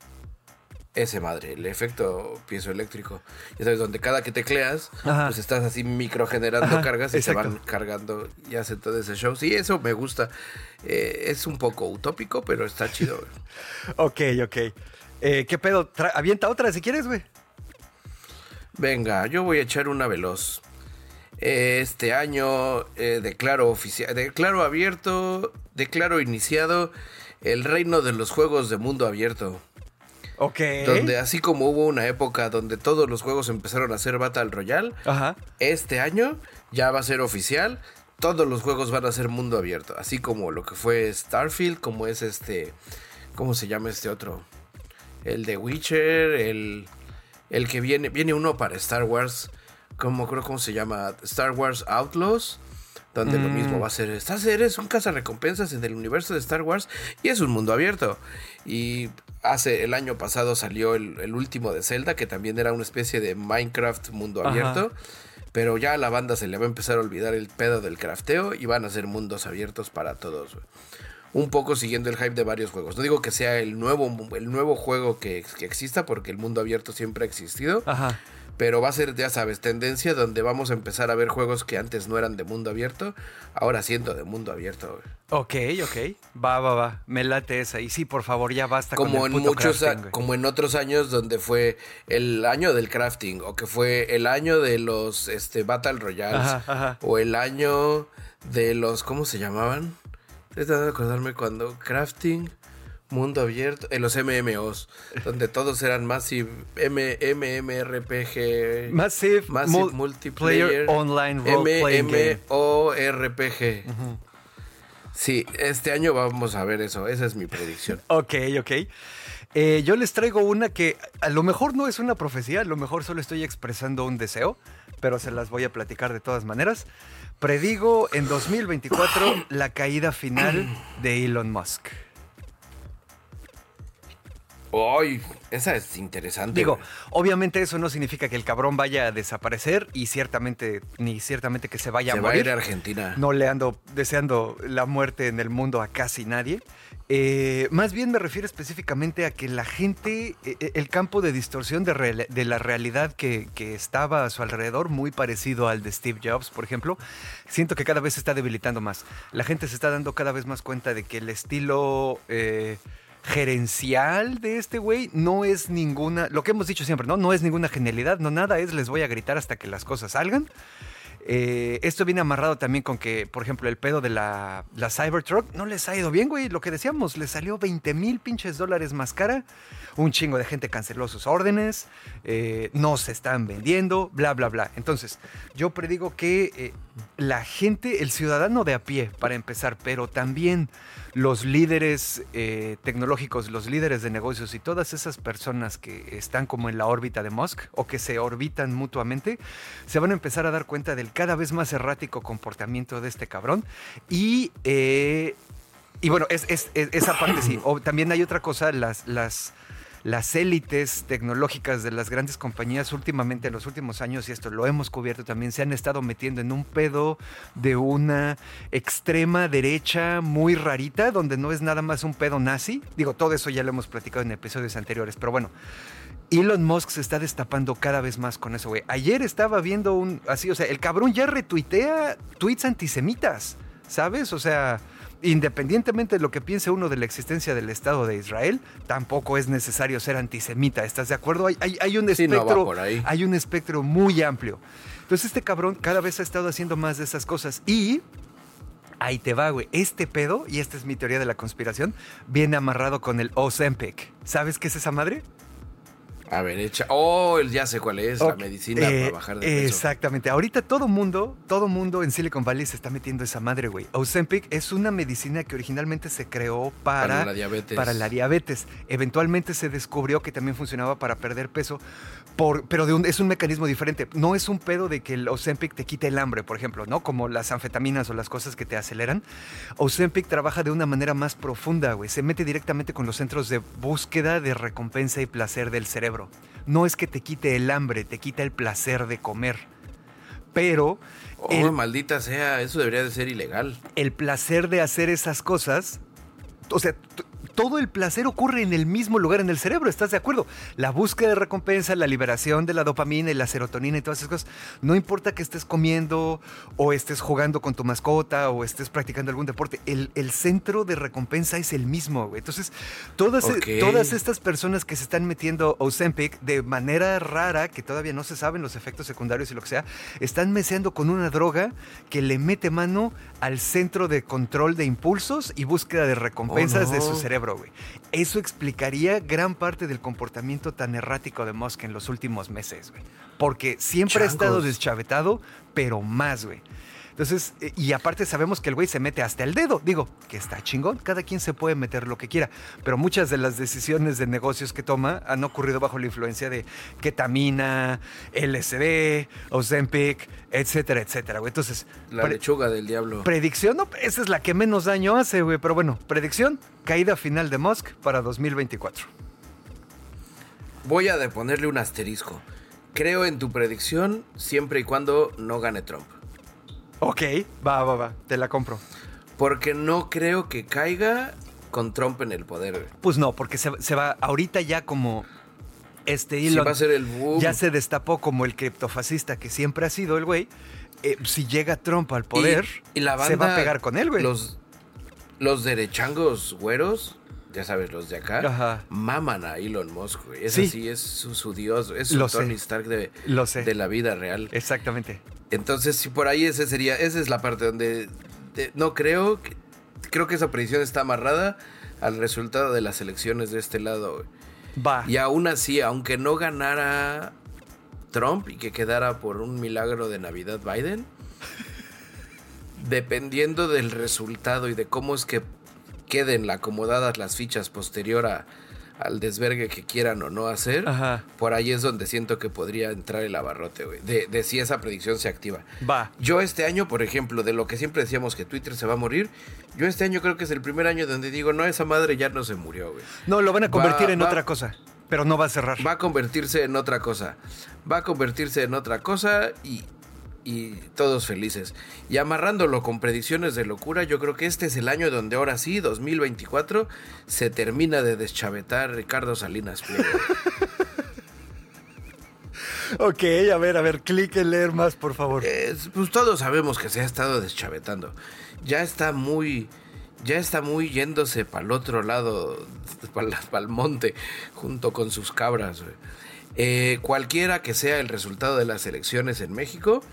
Speaker 1: ese madre, el efecto piezoeléctrico. Ya sabes, donde cada que tecleas, pues estás así microgenerando cargas y se van cargando y hace todo ese show. Sí, eso me gusta. Eh, es un poco utópico, pero está chido.
Speaker 2: ok, ok. Eh, ¿Qué pedo? Avienta otra si quieres, güey.
Speaker 1: Venga, yo voy a echar una veloz. Este año eh, declaro oficial, declaro abierto, declaro iniciado el reino de los juegos de mundo abierto.
Speaker 2: Ok.
Speaker 1: Donde así como hubo una época donde todos los juegos empezaron a ser Battle Royale, este año ya va a ser oficial. Todos los juegos van a ser mundo abierto. Así como lo que fue Starfield, como es este. ¿Cómo se llama este otro? El de Witcher, el. El que viene. Viene uno para Star Wars. Como creo cómo se llama. Star Wars Outlaws donde lo mismo va a ser, estás, eres un recompensas en el universo de Star Wars y es un mundo abierto. Y hace el año pasado salió el, último de Zelda, que también era una especie de Minecraft mundo abierto. Pero ya a la banda se le va a empezar a olvidar el pedo del crafteo y van a ser mundos abiertos para todos. Un poco siguiendo el hype de varios juegos. No digo que sea el nuevo, el nuevo juego que, que exista, porque el mundo abierto siempre ha existido. Ajá pero va a ser, ya sabes, tendencia donde vamos a empezar a ver juegos que antes no eran de mundo abierto, ahora siendo de mundo abierto.
Speaker 2: Ok, ok. Va, va, va. Me late esa. Y sí, por favor, ya basta
Speaker 1: como
Speaker 2: con
Speaker 1: el en muchos Como en otros años donde fue el año del crafting, o que fue el año de los este, Battle Royales, o el año de los, ¿cómo se llamaban? Estoy de acordarme cuando crafting mundo abierto, en los MMOs, donde todos eran Massive M MMRPG,
Speaker 2: Massive, Multiplayer Online Role
Speaker 1: MMORPG. Sí, este año vamos a ver eso, esa es mi predicción.
Speaker 2: ok, ok. Eh, yo les traigo una que a lo mejor no es una profecía, a lo mejor solo estoy expresando un deseo, pero se las voy a platicar de todas maneras. Predigo en 2024 la caída final de Elon Musk.
Speaker 1: ¡Ay! Esa es interesante.
Speaker 2: Digo, obviamente eso no significa que el cabrón vaya a desaparecer y ciertamente, ni ciertamente que se vaya
Speaker 1: a
Speaker 2: morir.
Speaker 1: Va a ir a Argentina.
Speaker 2: No le ando deseando la muerte en el mundo a casi nadie. Eh, más bien me refiero específicamente a que la gente, e, e, el campo de distorsión de, de la realidad que, estaba a su alrededor, muy parecido al de Steve Jobs, por ejemplo, siento que cada vez se está debilitando más. La gente se está dando cada vez más cuenta de que el estilo... Eh, gerencial de este güey no es ninguna, lo que hemos dicho siempre, ¿no? No es ninguna genialidad, no nada es les voy a gritar hasta que las cosas salgan. Eh, esto viene amarrado también con que, por ejemplo, el pedo de la, la Cybertruck no les ha ido bien, güey. Lo que decíamos, le salió 20 mil pinches dólares más cara. Un chingo de gente canceló sus órdenes, eh, no se están vendiendo, bla, bla, bla. Entonces, yo predigo que eh, la gente, el ciudadano de a pie, para empezar, pero también los líderes eh, tecnológicos, los líderes de negocios y todas esas personas que están como en la órbita de Musk o que se orbitan mutuamente, se van a empezar a dar cuenta del cada vez más errático comportamiento de este cabrón. Y, eh, y bueno, es, esa parte sí. O, también hay otra cosa, las... las las élites tecnológicas de las grandes compañías últimamente en los últimos años, y esto lo hemos cubierto también, se han estado metiendo en un pedo de una extrema derecha muy rarita, donde no es nada más un pedo nazi. Digo, todo eso ya lo hemos platicado en episodios anteriores, pero bueno. Elon Musk se está destapando cada vez más con eso, güey. Ayer estaba viendo un así, o sea, el cabrón ya retuitea tweets antisemitas, ¿sabes? O sea, independientemente de lo que piense uno de la existencia del Estado de Israel, tampoco es necesario ser antisemita. ¿Estás de acuerdo? Hay, un espectro. hay un espectro muy amplio. Entonces, este cabrón cada vez ha estado haciendo más de esas cosas. Y ahí te va, güey. Este pedo, y esta es mi teoría de la conspiración, viene amarrado con el Ozempic. ¿Sabes qué es esa madre?
Speaker 1: A ver, echa. Oh, ya sé cuál es, la medicina para eh, bajar de peso.
Speaker 2: Exactamente. Ahorita todo mundo, todo mundo en Silicon Valley se está metiendo esa madre, güey. Ozempic es una medicina que originalmente se creó para,
Speaker 1: para la diabetes.
Speaker 2: Para la diabetes. Eventualmente se descubrió que también funcionaba para perder peso, por, pero de un, es un mecanismo diferente. No es un pedo de que el Ozempic te quite el hambre, por ejemplo, ¿no? Como las anfetaminas o las cosas que te aceleran. Ozempic trabaja de una manera más profunda, güey. Se mete directamente con los centros de búsqueda de recompensa y placer del cerebro no es que te quite el hambre, te quita el placer de comer. pero...
Speaker 1: Oh, maldita sea, eso debería de ser ilegal.
Speaker 2: El placer de hacer esas cosas, o sea, todo el placer ocurre en el mismo lugar en el cerebro, ¿estás de acuerdo? La búsqueda de recompensa, la liberación de la dopamina y la serotonina y todas esas cosas. No importa que estés comiendo o estés jugando con tu mascota o estés practicando algún deporte, el, centro de recompensa es el mismo, güey. Entonces, todas, todas estas personas que se están metiendo Ozempic de manera rara, que todavía no se saben los efectos secundarios y lo que sea, están meseando con una droga que le mete mano al centro de control de impulsos y búsqueda de recompensas de su oh, cerebro. Eso explicaría gran parte del comportamiento tan errático de Musk en los últimos meses, güey. Porque siempre ha estado deschavetado, pero más, güey. Entonces, eh, y aparte sabemos que el güey se mete hasta el dedo. Digo, que está chingón, cada quien se puede meter lo que quiera. Pero muchas de las decisiones de negocios que toma han ocurrido bajo la influencia de ketamina, LSD, Ozempic, etcétera, etcétera, güey. Entonces.
Speaker 1: La lechuga del diablo.
Speaker 2: Predicción, no, esa es la que menos daño hace, güey. Pero bueno, predicción, caída final de Musk para 2024.
Speaker 1: Voy a ponerle un asterisco. Creo en tu predicción siempre y cuando no gane Trump.
Speaker 2: Ok, va, va, va, te la compro.
Speaker 1: Porque no creo que caiga con Trump en el poder.
Speaker 2: Pues no, porque se, va ahorita ya como este Elon
Speaker 1: va a ser el boom.
Speaker 2: ya se destapó como el criptofascista que siempre ha sido el güey. Eh, si llega Trump al poder, y, la banda, se va a pegar con él, güey.
Speaker 1: Los, los derechangos güeros, ya sabes, los de acá, maman a Elon Musk, güey. Es así, es su, dios, es su Tony Stark de, de la vida real.
Speaker 2: Exactamente.
Speaker 1: Entonces, si por ahí ese sería, esa es la parte donde no creo, que, creo que esa predicción está amarrada al resultado de las elecciones de este lado.
Speaker 2: Va.
Speaker 1: Y aún así, aunque no ganara Trump y que quedara por un milagro de Navidad Biden, dependiendo del resultado y de cómo es que queden acomodadas las fichas posterior a, al desvergue que quieran o no hacer, por ahí es donde siento que podría entrar el abarrote, güey. De, si esa predicción se activa.
Speaker 2: Va.
Speaker 1: Yo este año, por ejemplo, de lo que siempre decíamos que Twitter se va a morir, yo este año creo que es el primer año donde digo, no, esa madre ya no se murió, güey.
Speaker 2: No, lo van a convertir en otra cosa. Pero no va a cerrar.
Speaker 1: Va a convertirse en otra cosa. Va a convertirse en otra cosa y, y todos felices. Y amarrándolo con predicciones de locura, yo creo que este es el año donde ahora sí, 2024, se termina de deschavetar Ricardo Salinas Pliego.
Speaker 2: ok, a ver, a ver, clic en leer más, por favor.
Speaker 1: pues todos sabemos que se ha estado deschavetando. Ya está muy ya está muy yéndose para el otro lado, para el monte, junto con sus cabras. Eh, cualquiera que sea el resultado de las elecciones en México,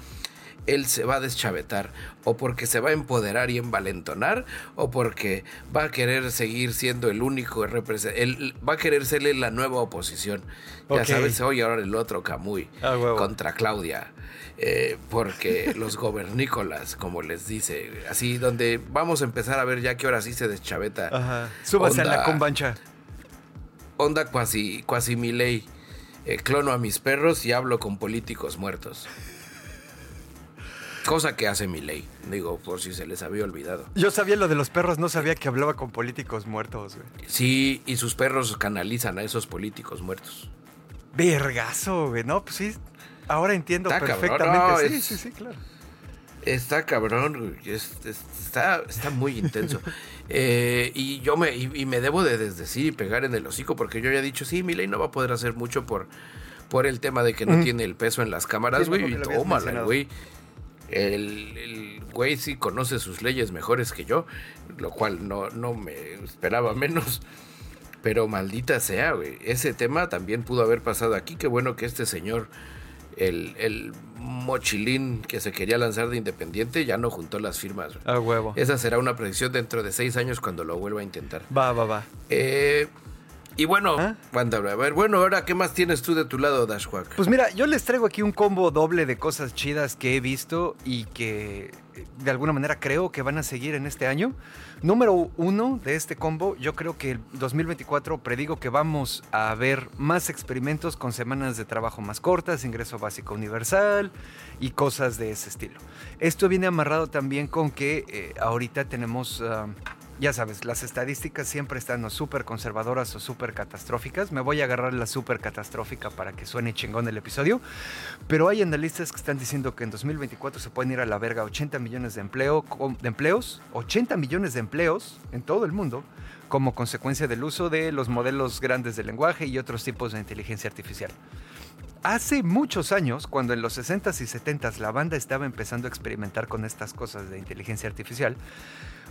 Speaker 1: él se va a deschavetar, o porque se va a empoderar y envalentonar, o porque va a querer seguir siendo el único representante, va a querer serle la nueva oposición. Ya sabes, hoy ahora el otro Camuy ah, contra Claudia. Eh, porque los gobernícolas, como les dice, así donde vamos a empezar a ver ya que ahora sí se deschaveta.
Speaker 2: Ajá. Súbase a la combancha.
Speaker 1: Onda cuasi, cuasi mi ley. Eh, clono a mis perros y hablo con políticos muertos. Cosa que hace mi ley, digo, por si se les había olvidado.
Speaker 2: Yo sabía lo de los perros, no sabía que hablaba con políticos muertos, güey.
Speaker 1: Sí, y sus perros canalizan a esos políticos muertos.
Speaker 2: Vergazo, güey, no, pues sí. Ahora entiendo perfectamente. sí, sí, sí, claro.
Speaker 1: Está cabrón, está, está muy intenso. Eh, y yo me, y, me debo de desdecir y pegar en el hocico porque yo ya he dicho, sí, mi ley no va a poder hacer mucho por, por el tema de que no tiene el peso en las cámaras, güey. y tómala, güey. El, güey sí conoce sus leyes mejores que yo, lo cual no, no me esperaba menos. Pero maldita sea, güey. Ese tema también pudo haber pasado aquí. Qué bueno que este señor, el, el mochilín que se quería lanzar de independiente, ya no juntó las firmas.
Speaker 2: A huevo.
Speaker 1: Esa será una predicción dentro de seis años cuando lo vuelva a intentar.
Speaker 2: Va, va, va.
Speaker 1: Eh, y bueno, ¿Ah? a ver, bueno, ahora, ¿qué más tienes tú de tu lado, Dashwak?
Speaker 2: Pues mira, yo les traigo aquí un combo doble de cosas chidas que he visto y que eh, de alguna manera creo que van a seguir en este año. Número uno de este combo, yo creo que el 2024 predigo que vamos a ver más experimentos con semanas de trabajo más cortas, ingreso básico universal y cosas de ese estilo. Esto viene amarrado también con que eh, ahorita tenemos... Ah, ya sabes, las estadísticas siempre están o súper conservadoras o súper catastróficas. Me voy a agarrar la súper catastrófica para que suene chingón el episodio. Pero hay analistas que están diciendo que en 2024 se pueden ir a la verga 80 millones de, empleo, de empleos, 80 millones de empleos en todo el mundo como consecuencia del uso de los modelos grandes de lenguaje y otros tipos de inteligencia artificial. Hace muchos años, cuando en los 60s y 70s la banda estaba empezando a experimentar con estas cosas de inteligencia artificial,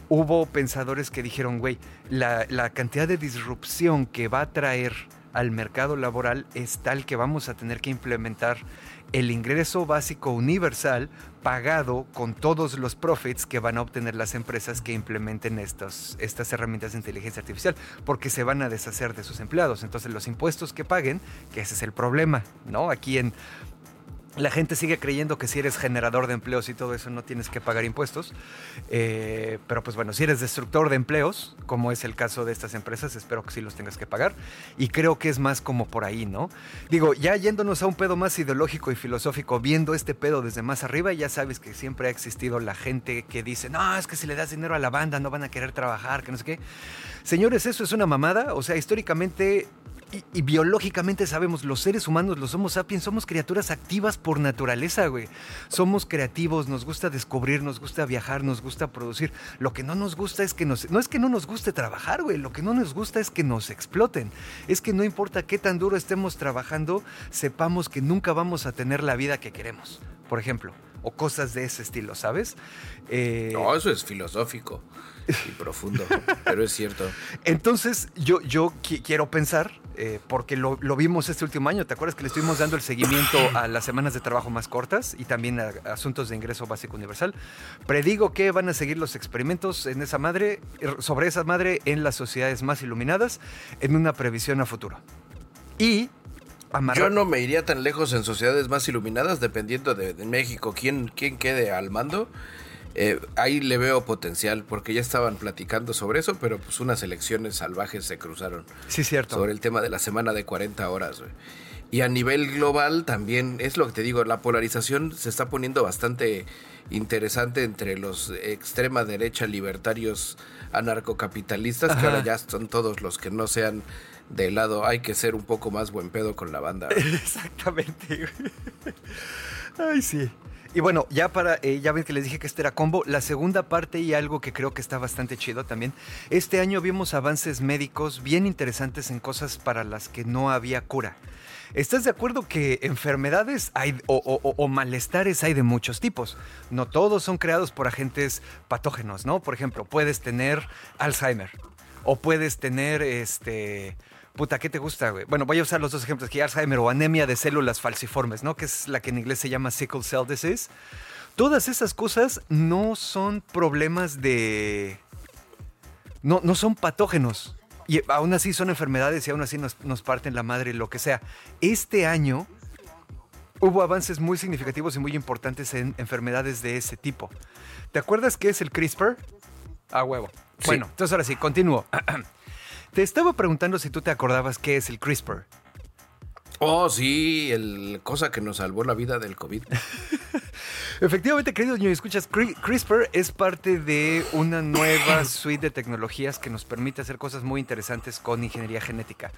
Speaker 2: hubo pensadores que dijeron, güey, la, cantidad de disrupción que va a traer al mercado laboral es tal que vamos a tener que implementar el ingreso básico universal pagado con todos los profits que van a obtener las empresas que implementen estos, estas herramientas de inteligencia artificial, porque se van a deshacer de sus empleados. Entonces los impuestos que paguen, que ese es el problema, ¿no? Aquí en la gente sigue creyendo que si eres generador de empleos y todo eso no tienes que pagar impuestos. Eh, pero pues bueno, si eres destructor de empleos, como es el caso de estas empresas, espero que sí los tengas que pagar. Y creo que es más como por ahí, ¿no? Digo, ya yéndonos a un pedo más ideológico y filosófico, viendo este pedo desde más arriba, ya sabes que siempre ha existido la gente que dice, no, es que si le das dinero a la banda no van a querer trabajar, que no sé qué. Señores, eso es una mamada. O sea, históricamente y, biológicamente sabemos, los seres humanos, los Homo sapiens, somos criaturas activas por naturaleza, güey. Somos creativos, nos gusta descubrir, nos gusta viajar, nos gusta producir. Lo que no nos gusta es que nos... No es que no nos guste trabajar, güey. Lo que no nos gusta es que nos exploten. Es que no importa qué tan duro estemos trabajando, sepamos que nunca vamos a tener la vida que queremos, por ejemplo. O cosas de ese estilo, ¿sabes?
Speaker 1: Eh, no, eso es filosófico y profundo, pero es cierto.
Speaker 2: Entonces, yo, yo quiero pensar eh, porque lo, vimos este último año. ¿Te acuerdas que le estuvimos dando el seguimiento a las semanas de trabajo más cortas y también a, asuntos de ingreso básico universal? Predigo que van a seguir los experimentos en esa madre, sobre esa madre en las sociedades más iluminadas en una previsión a futuro. Y
Speaker 1: Yo no me iría tan lejos en sociedades más iluminadas, dependiendo de, México, quién, quién quede al mando. Eh, ahí le veo potencial, porque ya estaban platicando sobre eso, pero pues unas elecciones salvajes se cruzaron.
Speaker 2: Sí, cierto.
Speaker 1: Sobre el tema de la semana de 40 horas, Y a nivel global también, es lo que te digo, la polarización se está poniendo bastante interesante entre los extrema derecha libertarios anarcocapitalistas, que ahora ya son todos los que no sean de lado, hay que ser un poco más buen pedo con la banda.
Speaker 2: Exactamente. Ay, sí. Y bueno, ya para, eh, ya ven que les dije que este era combo. La segunda parte y algo que creo que está bastante chido también. Este año vimos avances médicos bien interesantes en cosas para las que no había cura. ¿Estás de acuerdo que enfermedades hay, o, malestares hay de muchos tipos? No todos son creados por agentes patógenos, ¿no? Por ejemplo, puedes tener Alzheimer o puedes tener este Puta, ¿qué te gusta, güey? Bueno, voy a usar los dos ejemplos, que Alzheimer o anemia de células falciformes, ¿no? Que es la que en inglés se llama sickle cell disease. Todas esas cosas no son problemas de... No, no son patógenos. Y aún así son enfermedades y aún así nos, nos parten la madre, lo que sea. Este año hubo avances muy significativos y muy importantes en enfermedades de ese tipo. ¿Te acuerdas qué es el CRISPR? A huevo. Bueno, entonces ahora sí, continúo. Te estaba preguntando si tú te acordabas qué es el CRISPR.
Speaker 1: Oh, sí, el cosa que nos salvó la vida del COVID.
Speaker 2: Efectivamente, queridos niños, escuchas, CRISPR es parte de una nueva suite de tecnologías que nos permite hacer cosas muy interesantes con ingeniería genética.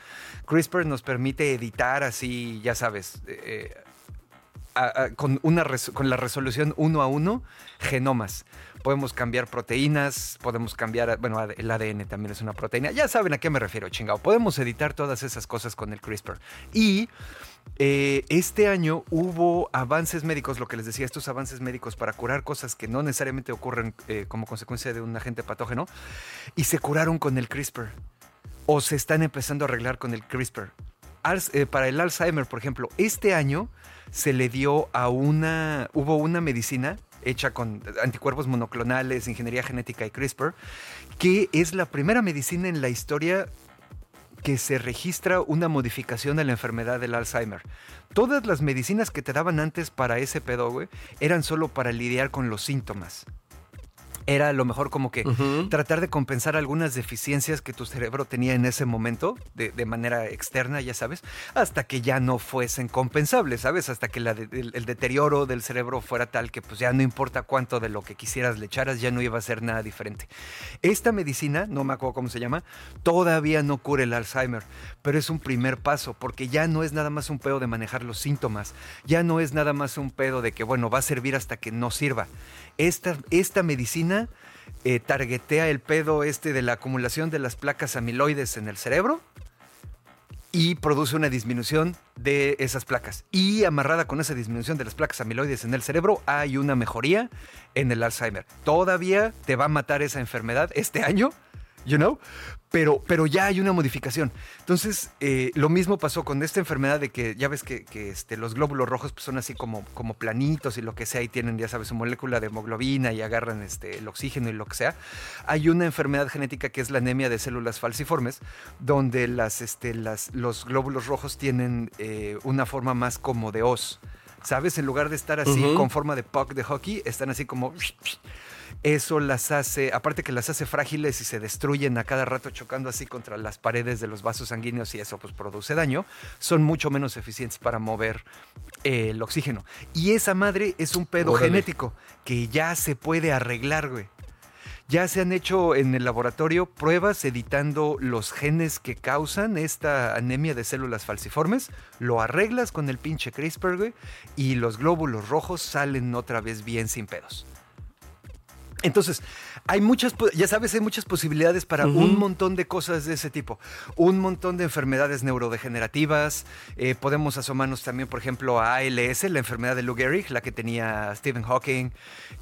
Speaker 2: CRISPR nos permite editar así, ya sabes, eh, con, una con la resolución uno a uno genomas podemos cambiar proteínas, podemos cambiar, bueno, el ADN también es una proteína. Ya saben a qué me refiero, chingado. Podemos editar todas esas cosas con el CRISPR. Y eh, este año hubo avances médicos, lo que les decía, estos avances médicos para curar cosas que no necesariamente ocurren eh, como consecuencia de un agente patógeno, y se curaron con el CRISPR. O se están empezando a arreglar con el CRISPR. Eh, para el Alzheimer, por ejemplo, este año se le dio a una, hubo una medicina hecha con anticuerpos monoclonales, ingeniería genética y CRISPR, que es la primera medicina en la historia que se registra una modificación de la enfermedad del Alzheimer. Todas las medicinas que te daban antes para ese pedo, eran solo para lidiar con los síntomas. Era a lo mejor como que tratar de compensar algunas deficiencias que tu cerebro tenía en ese momento de, manera externa, ya sabes, hasta que ya no fuesen compensables, ¿sabes? Hasta que el, deterioro del cerebro fuera tal que pues ya no importa cuánto de lo que quisieras le echaras, ya no iba a ser nada diferente. Esta medicina, no me acuerdo cómo se llama, todavía no cura el Alzheimer, pero es un primer paso porque ya no es nada más un pedo de manejar los síntomas, ya no es nada más un pedo de que, bueno, va a servir hasta que no sirva. Esta, esta medicina eh, targetea el pedo este de la acumulación de las placas amiloides en el cerebro y produce una disminución de esas placas. Y amarrada con esa disminución de las placas amiloides en el cerebro, hay una mejoría en el Alzheimer. Todavía te va a matar esa enfermedad este año, you know, pero, pero ya hay una modificación. Entonces, eh, lo mismo pasó con esta enfermedad de que ya ves que, este, los glóbulos rojos pues, son así como, como planitos y lo que sea, y tienen, ya sabes, su molécula de hemoglobina y agarran este, el oxígeno y lo que sea. Hay una enfermedad genética que es la anemia de células falciformes, donde las, este, las, los glóbulos rojos tienen eh, una forma más como de os. ¿Sabes? En lugar de estar así con forma de puck de hockey, están así como eso las hace, aparte que las hace frágiles y se destruyen a cada rato chocando así contra las paredes de los vasos sanguíneos y eso pues produce daño, son mucho menos eficientes para mover eh, el oxígeno. Y esa madre es un pedo genético que ya se puede arreglar, güey. Ya se han hecho en el laboratorio pruebas editando los genes que causan esta anemia de células falciformes, lo arreglas con el pinche CRISPR, güey, y los glóbulos rojos salen otra vez bien sin pedos. Entonces, hay muchas, ya sabes, hay muchas posibilidades para un montón de cosas de ese tipo. Un montón de enfermedades neurodegenerativas. Eh, podemos asomarnos también, por ejemplo, a ALS, la enfermedad de Lou Gehrig, la que tenía Stephen Hawking.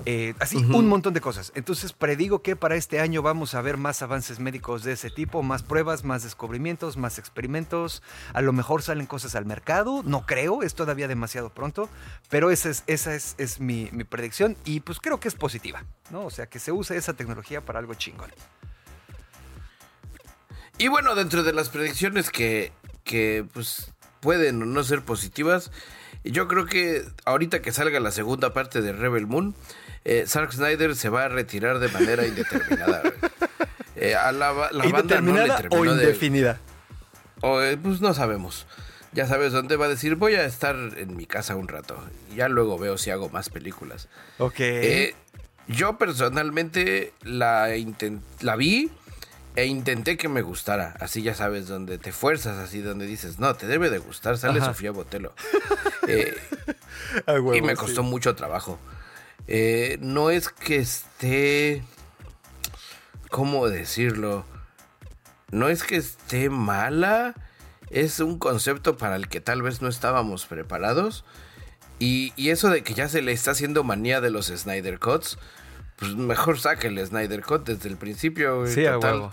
Speaker 2: Eh, así, un montón de cosas. Entonces, predigo que para este año vamos a ver más avances médicos de ese tipo, más pruebas, más descubrimientos, más experimentos. A lo mejor salen cosas al mercado. No creo, es todavía demasiado pronto. Pero esa es, esa es, es mi, mi predicción y pues creo que es positiva. ¿no? O sea, que se use esa tecnología para algo chingón.
Speaker 1: Y bueno, dentro de las predicciones que, que pues, pueden o no ser positivas, yo creo que ahorita que salga la segunda parte de Rebel Moon, eh, Zack Snyder se va a retirar de manera indeterminada.
Speaker 2: eh, a la, banda no le o indefinida.
Speaker 1: o, eh, pues no sabemos. Ya sabes dónde va a decir, voy a estar en mi casa un rato. Ya luego veo si hago más películas.
Speaker 2: Ok.
Speaker 1: Eh, yo personalmente la, la vi e intenté que me gustara. Así ya sabes, donde te fuerzas, así donde dices, no, te debe de gustar, sale Sofía Botelo. Eh, y me costó mucho trabajo. Eh, no es que esté... ¿Cómo decirlo? No es que esté mala, es un concepto para el que tal vez no estábamos preparados. Y, y, eso de que ya se le está haciendo manía de los Snyder Cuts, pues mejor saque el Snyder Cut desde el principio.
Speaker 2: Sí, total.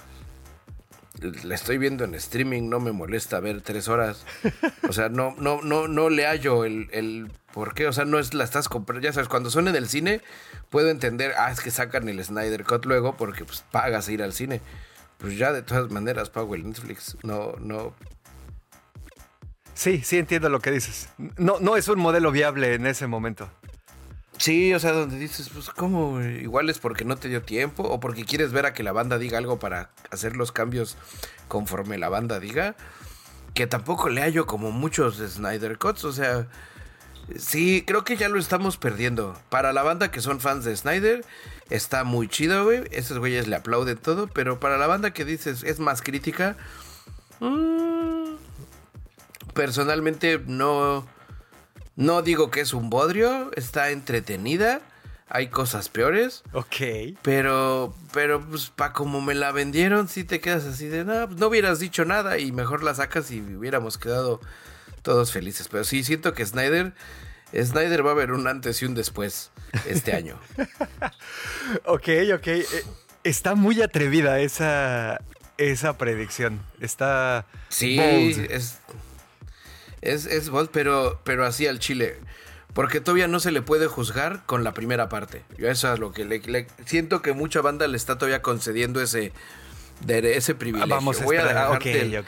Speaker 1: Le estoy viendo en streaming, no me molesta ver tres horas. O sea, no, no, no, no le hallo el, el por qué. O sea, no es la estás comprando. Ya sabes, cuando son en el cine, puedo entender, ah, es que sacan el Snyder Cut luego porque pues pagas ir al cine. Pues ya de todas maneras pago el Netflix. No, no.
Speaker 2: Sí, sí entiendo lo que dices. No, no es un modelo viable en ese momento.
Speaker 1: Sí, o sea, donde dices, pues, ¿cómo? Igual es porque no te dio tiempo o porque quieres ver a que la banda diga algo para hacer los cambios conforme la banda diga. Que tampoco le hallo como muchos Snyder Cuts, o sea, sí, creo que ya lo estamos perdiendo. Para la banda que son fans de Snyder, está muy chido, güey. Esos güeyes le aplauden todo, pero para la banda que dices es más crítica, mm, personalmente no no digo que es un bodrio, está entretenida. Hay cosas peores.
Speaker 2: Ok.
Speaker 1: Pero, pero, pues, para como me la vendieron, si te quedas así de, no, pues, no hubieras dicho nada y mejor la sacas y hubiéramos quedado todos felices. Pero sí, siento que Snyder, Snyder va a haber un antes y un después este año.
Speaker 2: ok, ok. Eh, está muy atrevida esa, esa predicción. Está.
Speaker 1: Sí, es es, es pero, pero así al chile. Porque todavía no se le puede juzgar con la primera parte. Yo eso es lo que le, siento que mucha banda le está todavía concediendo ese, de, ese privilegio.
Speaker 2: Vamos a, Voy a el,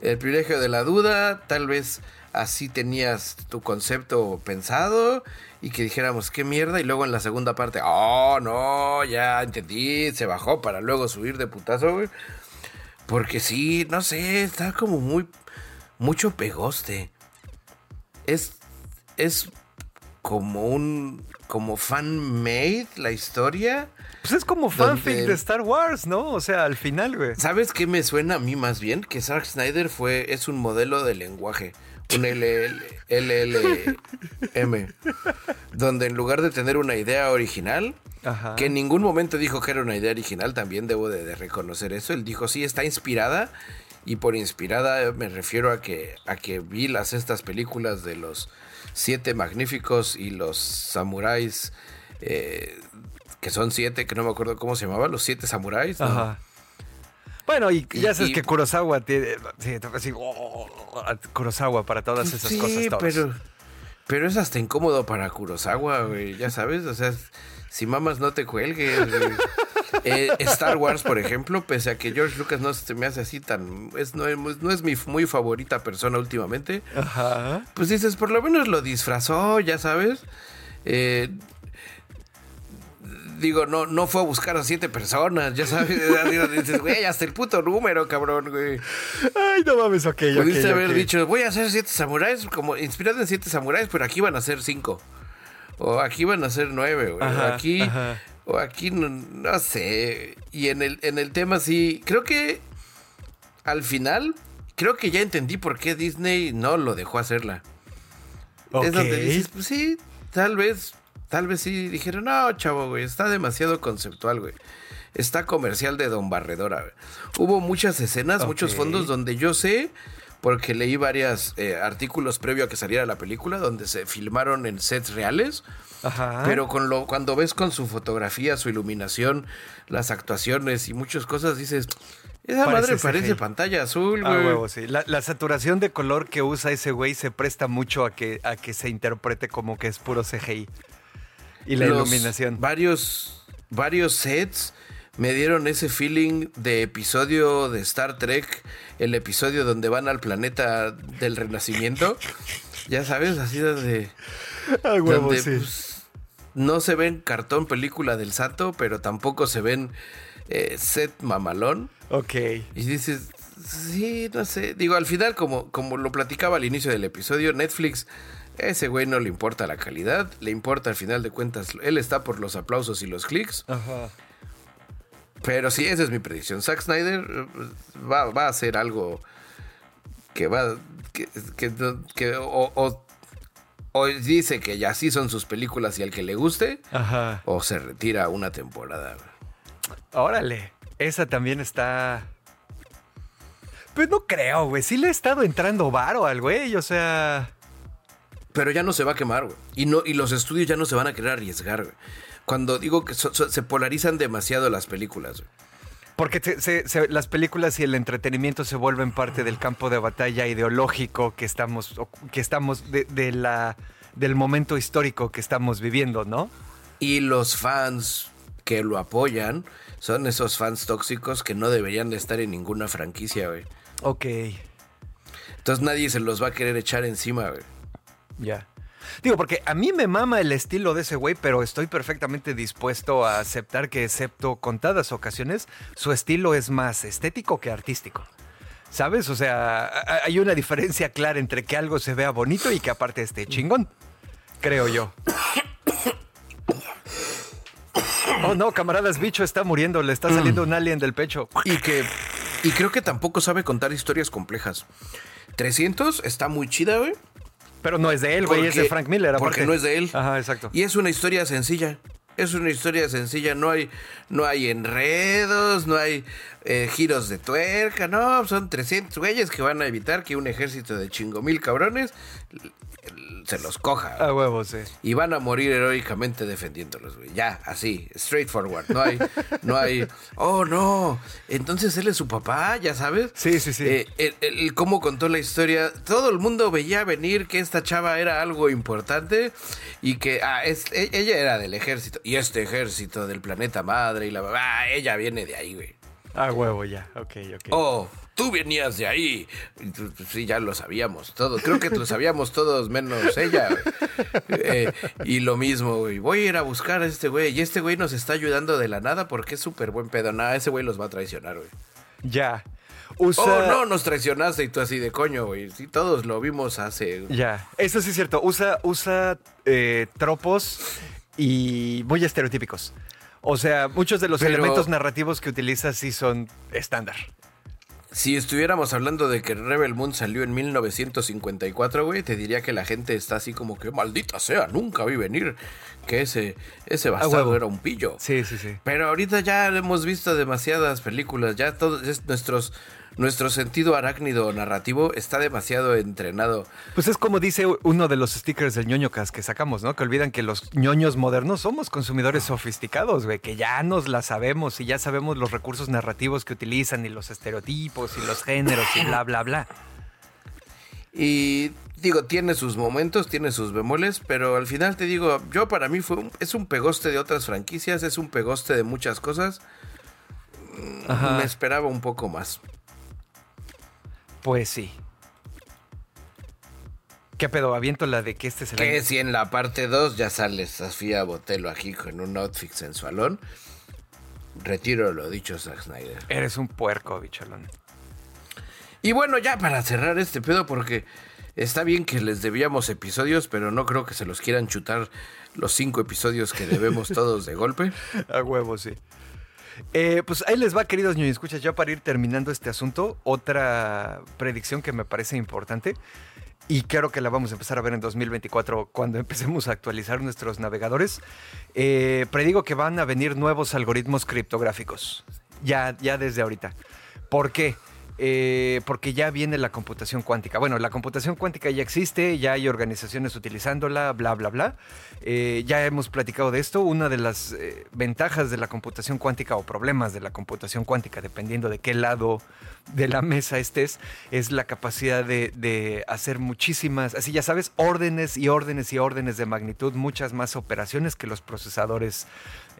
Speaker 1: el privilegio de la duda. Tal vez así tenías tu concepto pensado y que dijéramos qué mierda y luego en la segunda parte, oh no, ya entendí, se bajó para luego subir de putazo, güey. Porque sí, no sé, está como muy mucho pegoste. Es es como un como fan made la historia.
Speaker 2: Pues es como fanfic de Star Wars, ¿no? O sea, al final, güey.
Speaker 1: ¿Sabes qué me suena a mí más bien? Que Zack Snyder fue es un modelo de lenguaje un LLM, donde en lugar de tener una idea original, que en ningún momento dijo que era una idea original, también debo de, reconocer eso, él dijo, sí, está inspirada, y por inspirada me refiero a que, a que vi las estas películas de los siete magníficos y los samuráis, eh, que son siete, que no me acuerdo cómo se llamaban, los siete samuráis. Ajá.
Speaker 2: Bueno, y, ya sabes que Kurosawa tiene. Sí, oh, Kurosawa para todas esas cosas. Sí,
Speaker 1: pero. Pero es hasta incómodo para Kurosawa, güey. Ya sabes, o sea, si mamas no te cuelgues. Eh, Star Wars, por ejemplo, pese a que George Lucas no se me hace así tan. Es, no, no es mi muy favorita persona últimamente. Ajá. Pues dices, por lo menos lo disfrazó, ya sabes. Eh, digo, no, no fue a buscar a siete personas, ya sabes. dices, güey, hasta el puto número, cabrón, güey.
Speaker 2: Ay, no mames, ok.
Speaker 1: Pudiste haber dicho, voy a hacer siete samuráis, como inspirado en siete samuráis, pero aquí van a ser cinco. O aquí van a ser nueve, güey. aquí, o aquí, no, sé. Y en el, en el tema sí, creo que al creo que ya entendí por qué Disney no lo dejó hacerla. Es donde dices, pues sí, tal vez Tal vez sí dijeron, no, chavo, güey, está demasiado conceptual, güey. Está comercial de Don Barredora, güey. Hubo muchas escenas, muchos fondos donde yo sé, porque leí varios eh, artículos previo a que saliera la película, donde se filmaron en sets reales. Ajá. Pero con lo, cuando ves con su fotografía, su iluminación, las actuaciones y muchas cosas, dices, esa madre parece pantalla azul, ah, güey.
Speaker 2: huevo, sí. La, la, saturación de color que usa ese güey se presta mucho a que, a que se interprete como que es puro CGI. Y la iluminación.
Speaker 1: Varios, varios sets me dieron ese feeling de episodio de Star Trek, el episodio donde van al planeta del Renacimiento. ya sabes, así de.
Speaker 2: Ah, huevo, sí. Pues,
Speaker 1: no se ven cartón película del Sato, pero tampoco se ven eh, set mamalón.
Speaker 2: Ok.
Speaker 1: Y dices, sí, no sé. Digo, al final, como, como lo platicaba al inicio del episodio, Netflix ese güey no le importa la calidad, le importa al final de cuentas, él está por los aplausos y los clics. Ajá. Pero sí, esa es mi predicción. Zack Snyder eh, va, a hacer algo que va. que, que, o, dice que ya sí son sus películas y al que le guste, Ajá. o se retira una temporada.
Speaker 2: Órale, esa también está. Pues no creo, güey. Sí le he estado entrando varo al güey, o sea.
Speaker 1: Pero ya no se va a quemar, güey. Y, no, y los estudios ya no se van a querer arriesgar, güey. Cuando digo que se polarizan demasiado las películas.
Speaker 2: Porque las películas y el entretenimiento se vuelven parte del campo de batalla ideológico que estamos, que estamos de, la, del momento histórico que estamos viviendo, ¿no?
Speaker 1: Y los fans que lo apoyan son esos fans tóxicos que no deberían de estar en ninguna franquicia, güey.
Speaker 2: Ok.
Speaker 1: Entonces nadie se los va a querer echar encima, güey.
Speaker 2: Ya. Digo, porque a mí me mama el estilo de ese güey, pero estoy perfectamente dispuesto a aceptar que, excepto contadas ocasiones, su estilo es más estético que artístico. ¿Sabes? O sea, hay una diferencia clara entre que algo se vea bonito y que aparte esté chingón. Creo yo. Oh no, camaradas, bicho está muriendo, le está saliendo un alien del pecho.
Speaker 1: Y que. Y creo que tampoco sabe contar historias complejas. 300 está muy chida, güey.
Speaker 2: Pero no es de él, güey, es de Frank Miller.
Speaker 1: Porque no es de él.
Speaker 2: Ajá, exacto.
Speaker 1: Y es una historia sencilla. Es una historia sencilla, no hay, no hay enredos, no hay eh, giros de tuerca, no, son 300 güeyes que van a evitar que un ejército de chingo mil cabrones se los coja.
Speaker 2: A huevo, sí.
Speaker 1: Y van a morir heroicamente defendiéndolos, güey. Ya, así, straightforward. No hay, no hay, oh no, entonces él es su papá, ya sabes.
Speaker 2: Sí, sí, sí.
Speaker 1: Eh, el, cómo contó la historia, todo el mundo veía venir que esta chava era algo importante y que ah, es, e, ella era del ejército y este ejército del planeta madre y la ah, ella viene de ahí, güey.
Speaker 2: Ah, huevo, ya, ok, ok.
Speaker 1: Oh, tú venías de ahí. Pues, sí, ya lo sabíamos todos. Creo que lo sabíamos todos menos ella. Eh, y lo mismo, güey. Voy a ir a buscar a este güey. Y este güey nos está ayudando de la nada porque es súper buen pedo. Nada, ese güey los va a traicionar, güey.
Speaker 2: Ya.
Speaker 1: Usa... Oh, no, nos traicionaste y tú así de coño, güey. Sí, todos lo vimos hace.
Speaker 2: Ya, eso sí es cierto. Usa, usa eh, tropos y muy estereotípicos. O sea, muchos de los elementos narrativos que utiliza sí son estándar.
Speaker 1: Si estuviéramos hablando de que Rebel Moon salió en 1954, güey, te diría que la gente está así como que maldita sea, nunca vi venir que ese, ese bastardo era un pillo.
Speaker 2: Sí, sí, sí.
Speaker 1: Pero ahorita ya hemos visto demasiadas películas, ya todos nuestros nuestro sentido arácnido narrativo está demasiado entrenado.
Speaker 2: Pues es como dice uno de los stickers del ñoñocas que sacamos, ¿no? Que olvidan que los ñoños modernos somos consumidores sofisticados, güey, que ya nos la sabemos y ya sabemos los recursos narrativos que utilizan y los estereotipos y los géneros y bla, bla, bla.
Speaker 1: Y digo, tiene sus momentos, tiene sus bemoles, pero al final te digo, yo para mí fue es un pegoste de otras franquicias, es un pegoste de muchas cosas. Me esperaba un poco más.
Speaker 2: Pues sí. ¿Qué pedo? Aviento la de que este
Speaker 1: se Que si en la parte 2 ya sale Sofía Botelo aquí con un outfit sensualón. Retiro lo dicho, Zack Snyder.
Speaker 2: Eres un puerco, bicholón.
Speaker 1: Y bueno, ya para cerrar este pedo, porque está bien que les debíamos episodios, pero no creo que se los quieran chutar los cinco episodios que debemos todos de golpe.
Speaker 2: A huevo, sí. Eh, pues ahí les va, queridos niños, escuchas, ya para ir terminando este asunto, otra predicción que me parece importante y creo que la vamos a empezar a ver en 2024 cuando empecemos a actualizar nuestros navegadores. Eh, predigo que van a venir nuevos algoritmos criptográficos, ya, ya desde ahorita. ¿Por qué? Eh, porque ya viene la computación cuántica. Bueno, la computación cuántica ya existe, ya hay organizaciones utilizándola, bla, bla, bla. Eh, ya hemos platicado de esto. Una de las eh, ventajas de la computación cuántica o problemas de la computación cuántica, dependiendo de qué lado de la mesa estés, es la capacidad de, de hacer muchísimas, así ya sabes, órdenes y órdenes y órdenes de magnitud, muchas más operaciones que los procesadores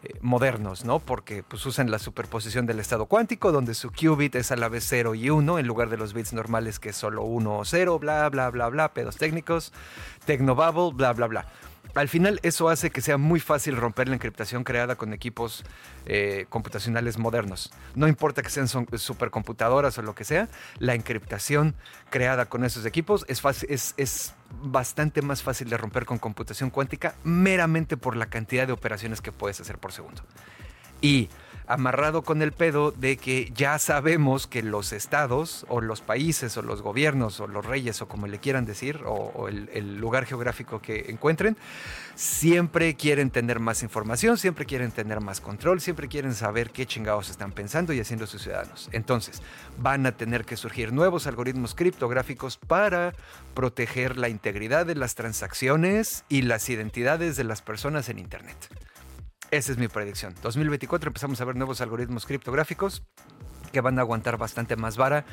Speaker 2: eh, modernos, ¿no? Porque pues usan la superposición del estado cuántico, donde su qubit es a la vez 0 y 1, en lugar de los bits normales que es solo 1 o 0, bla, bla, bla, bla, pedos técnicos, tecnobubble, bla, bla, bla. Al final eso hace que sea muy fácil romper la encriptación creada con equipos eh, computacionales modernos. No importa que sean supercomputadoras o lo que sea, la encriptación creada con esos equipos es, es, es bastante más fácil de romper con computación cuántica meramente por la cantidad de operaciones que puedes hacer por segundo. Y amarrado con el pedo de que ya sabemos que los estados o los países o los gobiernos o los reyes o como le quieran decir o, el, lugar geográfico que encuentren, siempre quieren tener más información, siempre quieren tener más control, siempre quieren saber qué chingados están pensando y haciendo sus ciudadanos. Entonces, van a tener que surgir nuevos algoritmos criptográficos para proteger la integridad de las transacciones y las identidades de las personas en Internet. Esa es mi predicción. 2024 empezamos a ver nuevos algoritmos criptográficos que van a aguantar bastante más vara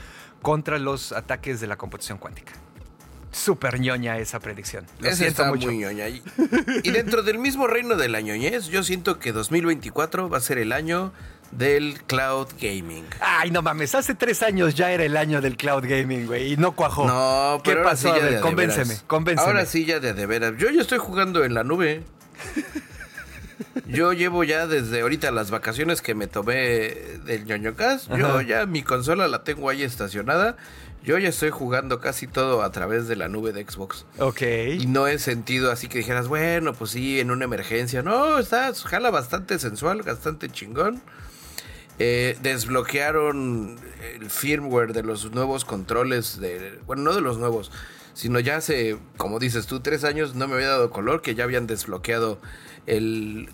Speaker 2: contra los ataques de la computación cuántica. Súper ñoña esa predicción.
Speaker 1: Lo está muy ñoña. Y, y dentro del mismo reino de la ñoñez, yo siento que 2024 va a ser el año del cloud gaming.
Speaker 2: Ay, no mames, hace tres años ya era el año del cloud gaming, güey, y no cuajó.
Speaker 1: No, pero
Speaker 2: ¿Qué pasó? convénceme, convénceme.
Speaker 1: Ahora sí ya de, de veras. Yo ya estoy jugando en la nube. Yo llevo ya desde ahorita las vacaciones que me tomé del ñoñocas. Yo ya mi consola la tengo ahí estacionada. Yo ya estoy jugando casi todo a través de la nube de Xbox.
Speaker 2: Ok.
Speaker 1: Y no he sentido así que dijeras, bueno, pues sí, en una emergencia. No, está, jala bastante sensual, bastante chingón. Eh, desbloquearon el firmware de los nuevos controles de. Bueno, no de los nuevos, sino ya hace, como dices tú, tres años no me había dado color que ya habían desbloqueado el,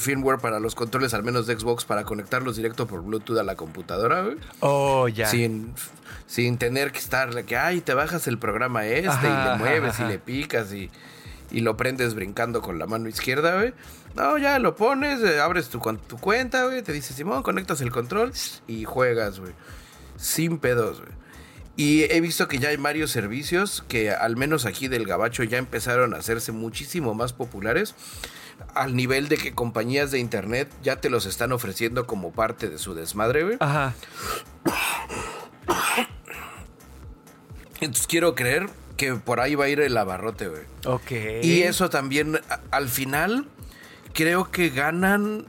Speaker 1: firmware para los controles, al menos de Xbox, para conectarlos directo por Bluetooth a la computadora,
Speaker 2: Oh, ya.
Speaker 1: Sin, sin tener que estar, que, ay, te bajas el programa este y le mueves y le picas y, y, lo prendes brincando con la mano izquierda, güey. No, ya lo pones, eh, abres tu, tu cuenta, güey, te dice, Simón, conectas el control y juegas, güey. Sin pedos, güey. Y he visto que ya hay varios servicios que al menos aquí del Gabacho ya empezaron a hacerse muchísimo más populares al nivel de que compañías de internet ya te los están ofreciendo como parte de su desmadre, güey.
Speaker 2: Ajá.
Speaker 1: Entonces quiero creer que por ahí va a ir el abarrote, güey.
Speaker 2: Ok.
Speaker 1: Y eso también, al final, creo que ganan.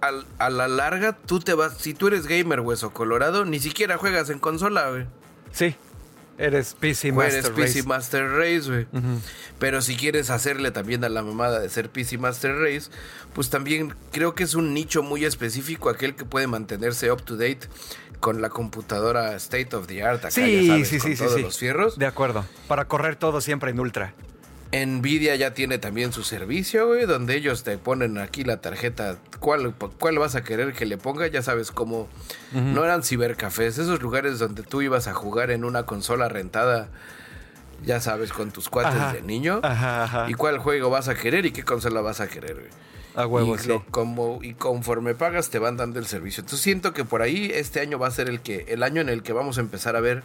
Speaker 1: al- a la larga, tú te vas. Si tú eres gamer, hueso colorado, ni siquiera juegas en consola, güey.
Speaker 2: Sí. Eres PC Master
Speaker 1: eres PC
Speaker 2: Race.
Speaker 1: Master Race, güey. Pero si quieres hacerle también a la mamada de ser PC Master Race, pues también creo que es un nicho muy específico, aquel que puede mantenerse up to date con la computadora state of the art. Acá,
Speaker 2: Sí,
Speaker 1: ya sabes,
Speaker 2: sí,
Speaker 1: con
Speaker 2: sí, sí,
Speaker 1: todos
Speaker 2: sí.
Speaker 1: los fierros.
Speaker 2: De acuerdo. Para correr todo siempre en ultra.
Speaker 1: Nvidia ya tiene también su servicio, güey, donde ellos te ponen aquí la tarjeta. ¿Cuál, cuál vas a querer que le ponga? Ya sabes cómo. No eran cibercafés, esos lugares donde tú ibas a jugar en una consola rentada, ya sabes, con tus cuates
Speaker 2: Ajá.
Speaker 1: de niño.
Speaker 2: Ajá, ajá.
Speaker 1: ¿Y cuál juego vas a querer y qué consola vas a querer, güey?
Speaker 2: A huevo,
Speaker 1: y,
Speaker 2: sí.
Speaker 1: lo- como, y conforme pagas te van dando el servicio. Entonces siento que por ahí este año va a ser el que el año en el que vamos a empezar a ver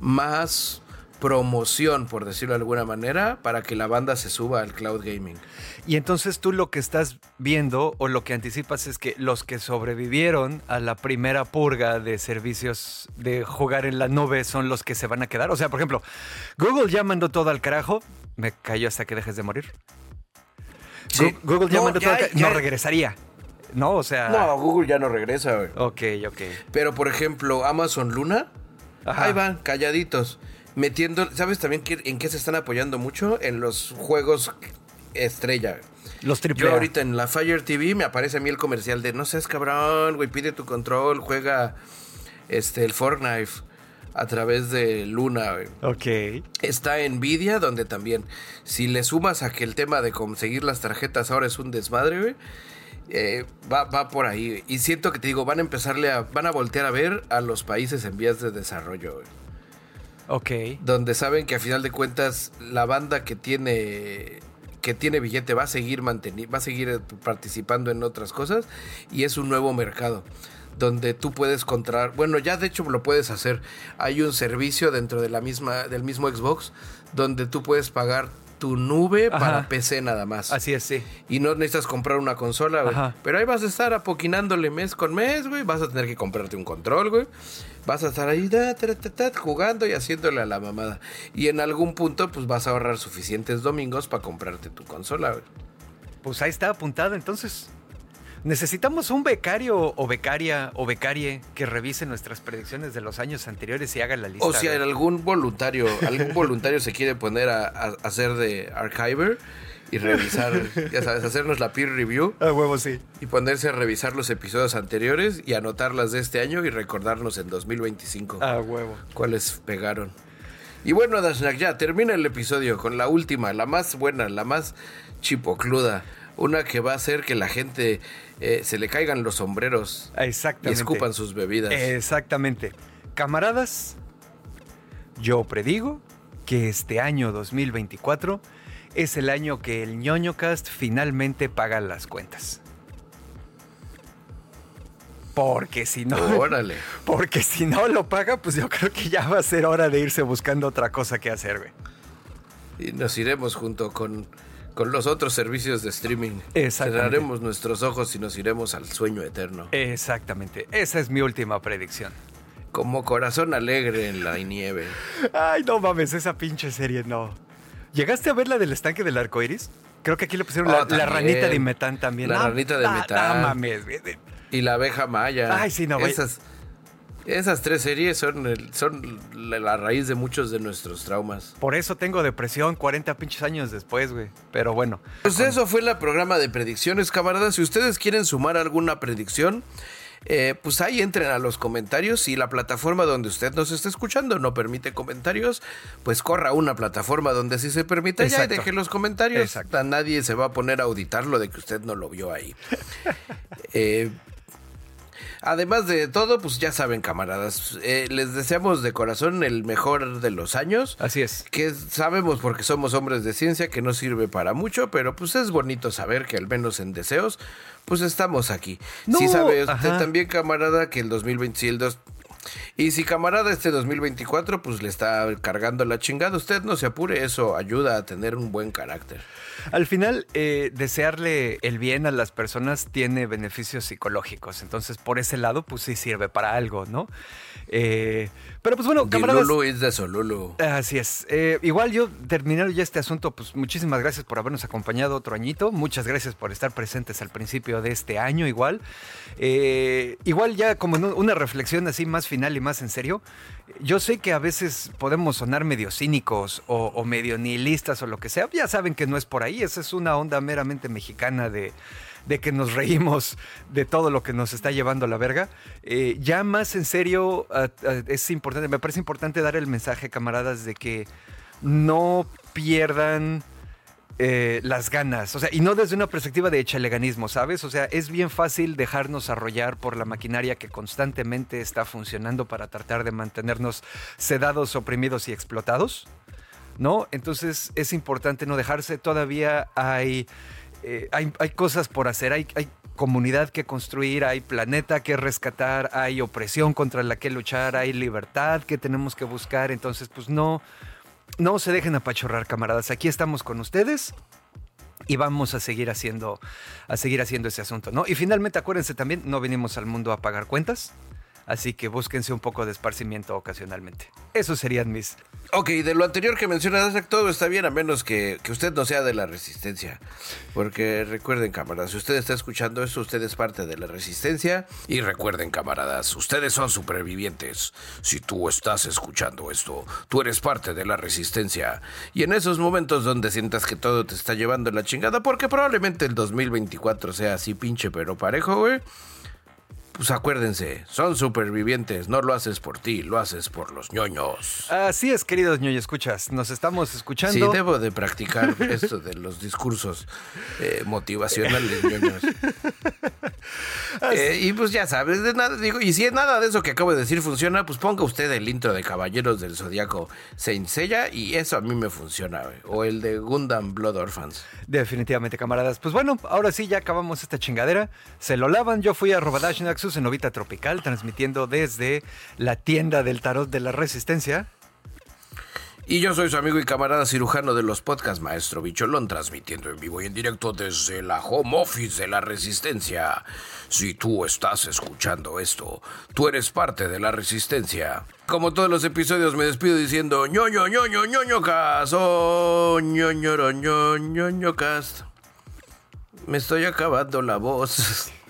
Speaker 1: más promoción, por decirlo de alguna manera, para que la banda se suba al cloud gaming.
Speaker 2: Y entonces tú lo que estás viendo o lo que anticipas es que los que sobrevivieron a la primera purga de servicios de jugar en la nube son los que se van a quedar. O sea, por ejemplo, Google ya mandó todo al carajo. Me cayó hasta que dejes de morir.
Speaker 1: Sí.
Speaker 2: Google ya
Speaker 1: No,
Speaker 2: mandó
Speaker 1: ya-
Speaker 2: todo al carajo. No regresaría. No, o sea.
Speaker 1: No, Google ya no regresa, güey.
Speaker 2: Ok, ok.
Speaker 1: Pero por ejemplo, Amazon Luna,
Speaker 2: Ajá.
Speaker 1: ahí van, calladitos. Metiendo, ¿sabes también en qué se están apoyando mucho? En los juegos estrella.
Speaker 2: Los triple
Speaker 1: Yo ahorita en la Fire TV me aparece a mí el comercial de no seas cabrón, güey, pide tu control, juega este el Fortnite a través de Luna, güey.
Speaker 2: Ok.
Speaker 1: Está Nvidia, donde también, si le sumas a que el tema de conseguir las tarjetas ahora es un desmadre, güey, eh, va, va por ahí. güey. Y siento que te digo, van a empezarle a, van a voltear a ver a los países en vías de desarrollo, güey.
Speaker 2: Ok.
Speaker 1: Donde saben que a final de cuentas la banda que tiene que tiene billete va a seguir manteni- va a seguir eh, participando en otras cosas y es un nuevo mercado donde tú puedes comprar, bueno, ya de hecho lo puedes hacer. Hay un servicio dentro de la misma del mismo Xbox donde tú puedes pagar tu nube
Speaker 2: Ajá.
Speaker 1: para PC nada más.
Speaker 2: Así es, sí.
Speaker 1: Y no necesitas comprar una consola, güey. Pero ahí vas a estar apoquinándole mes con mes, güey. Vas a tener que comprarte un control, güey. Vas a estar ahí da, ta, ta, ta, jugando y haciéndole a la mamada. Y en algún punto, pues vas a ahorrar suficientes domingos para comprarte tu consola, güey.
Speaker 2: Pues ahí está apuntado entonces. Necesitamos un becario o becaria o becarie que revise nuestras predicciones de los años anteriores y haga la lista.
Speaker 1: O si
Speaker 2: güey.
Speaker 1: algún voluntario, algún voluntario se quiere poner a, a- a hacer de archiver y revisar, ya sabes, hacernos la peer review
Speaker 2: A huevo, sí.
Speaker 1: y ponerse a revisar los episodios anteriores y anotarlas de este año y recordarnos en 2025.
Speaker 2: A huevo.
Speaker 1: cuáles pegaron. Y bueno, Dashnak, ya termina el episodio con la última, la más buena, la más chipocluda. Una que va a hacer que la gente eh, se le caigan los sombreros y
Speaker 2: Exactamente.
Speaker 1: escupan sus bebidas.
Speaker 2: Exactamente. Camaradas, yo predigo que este año 2024 es el año que el ñoñocast finalmente paga las cuentas. Porque si no,
Speaker 1: Órale.
Speaker 2: porque si no lo paga, pues yo creo que ya va a ser hora de irse buscando otra cosa que hacer, güey.
Speaker 1: Y nos iremos junto con, con los otros servicios de streaming.
Speaker 2: Exactamente.
Speaker 1: Cerraremos nuestros ojos y nos iremos al sueño eterno.
Speaker 2: Exactamente. Esa es mi última predicción.
Speaker 1: Como corazón alegre en la nieve.
Speaker 2: Ay, no mames, esa pinche serie no. ¿Llegaste a ver la del estanque del arco iris? Creo que aquí le pusieron
Speaker 1: Oh,
Speaker 2: la, la
Speaker 1: también.
Speaker 2: ranita de metán también.
Speaker 1: La
Speaker 2: No,
Speaker 1: ranita de
Speaker 2: no,
Speaker 1: metán.
Speaker 2: No mames.
Speaker 1: Y la abeja maya.
Speaker 2: Ay, sí, no, güey.
Speaker 1: Esas, tres series son, el- son la raíz de muchos de nuestros traumas.
Speaker 2: Por eso tengo depresión 40 pinches años después, güey. Pero bueno.
Speaker 1: Pues eso fue la programa de predicciones, camaradas. Si ustedes quieren sumar alguna predicción, eh, pues ahí entren a los comentarios. Si la plataforma donde usted nos está escuchando no permite comentarios, pues corra a una plataforma donde sí se permita ya y
Speaker 2: Exacto.
Speaker 1: deje los comentarios.
Speaker 2: Exacto.
Speaker 1: Nadie se va a poner a auditarlo de que usted no lo vio ahí. Eh, Además de todo, pues ya saben, camaradas, eh, les deseamos de corazón el mejor de los años.
Speaker 2: Así es.
Speaker 1: Que sabemos porque somos hombres de ciencia que no sirve para mucho, pero pues es bonito saber que al menos en deseos, pues estamos aquí.
Speaker 2: No,
Speaker 1: sí sabe usted
Speaker 2: ajá.
Speaker 1: también, camarada, que el 2020, si el, dos- Y si camarada este 2024 pues le está cargando la chingada, usted no se apure, eso ayuda a tener un buen carácter.
Speaker 2: Al final, eh, desearle el bien a las personas tiene beneficios psicológicos. Entonces, por ese lado, pues sí sirve para algo, ¿no? Eh, pero pues bueno,
Speaker 1: camaradas. Lulu es de Solulu.
Speaker 2: Así es. Eh, igual yo terminando ya este asunto, pues muchísimas gracias por habernos acompañado otro añito. Muchas gracias por estar presentes al principio de este año, igual. igual ya como una reflexión así más final y más en serio. Yo sé que a veces podemos sonar medio cínicos o, medio nihilistas o lo que sea. Ya saben que no es por ahí. Esa es una onda meramente mexicana de, que nos reímos de todo lo que nos está llevando a la verga. Eh, ya más en serio, es importante, me parece importante dar el mensaje, camaradas, de que no pierdan eh, las ganas, o sea, y no desde una perspectiva de echaleganismo, ¿sabes? O sea, es bien fácil dejarnos arrollar por la maquinaria que constantemente está funcionando para tratar de mantenernos sedados, oprimidos y explotados, ¿no? Entonces es importante no dejarse, todavía hay, eh, hay, cosas por hacer, hay, hay comunidad que construir, hay planeta que rescatar, hay opresión contra la que luchar, hay libertad que tenemos que buscar, entonces pues no no se dejen apachorrar, camaradas. Aquí estamos con ustedes y vamos a seguir haciendo a seguir haciendo ese asunto, ¿no? Y finalmente acuérdense también, no venimos al mundo a pagar cuentas. Así que búsquense un poco de esparcimiento ocasionalmente. Esos serían mis.
Speaker 1: Ok, de lo anterior que mencionas, todo está bien, a menos que, usted no sea de la resistencia. Porque recuerden, camaradas, si usted está escuchando esto, usted es parte de la resistencia. Y recuerden, camaradas, ustedes son supervivientes. Si tú estás escuchando esto, tú eres parte de la resistencia. Y en esos momentos donde sientas que todo te está llevando la chingada, porque probablemente el 2024 sea así pinche pero parejo, güey pues acuérdense, son supervivientes, no lo haces por ti, lo haces por los ñoños.
Speaker 2: Así es, queridos ñoños, escuchas, nos estamos escuchando.
Speaker 1: Sí, debo de practicar esto de los discursos eh, motivacionales ñoños. Eh, y pues ya sabes, de nada, digo, y si nada de eso que acabo de decir funciona, pues ponga usted el intro de Caballeros del Zodiaco Saint Seiya y eso a mí me funciona, o el de Gundam Blood Orphans.
Speaker 2: Definitivamente, camaradas. Pues bueno, ahora sí ya acabamos esta chingadera. Se lo lavan, yo fui a Robadash en Novita Tropical, transmitiendo desde la tienda del tarot de la Resistencia.
Speaker 1: Y yo soy su amigo y camarada cirujano de los podcasts, Maestro Bicholón, transmitiendo en vivo y en directo desde la home office de la Resistencia. Si tú estás escuchando esto, tú eres parte de la Resistencia. Como todos los episodios, me despido diciendo ñoño, ñoño, ñoño cast, oh, ñoño, ñoño, ñoño cast. Me estoy acabando la voz.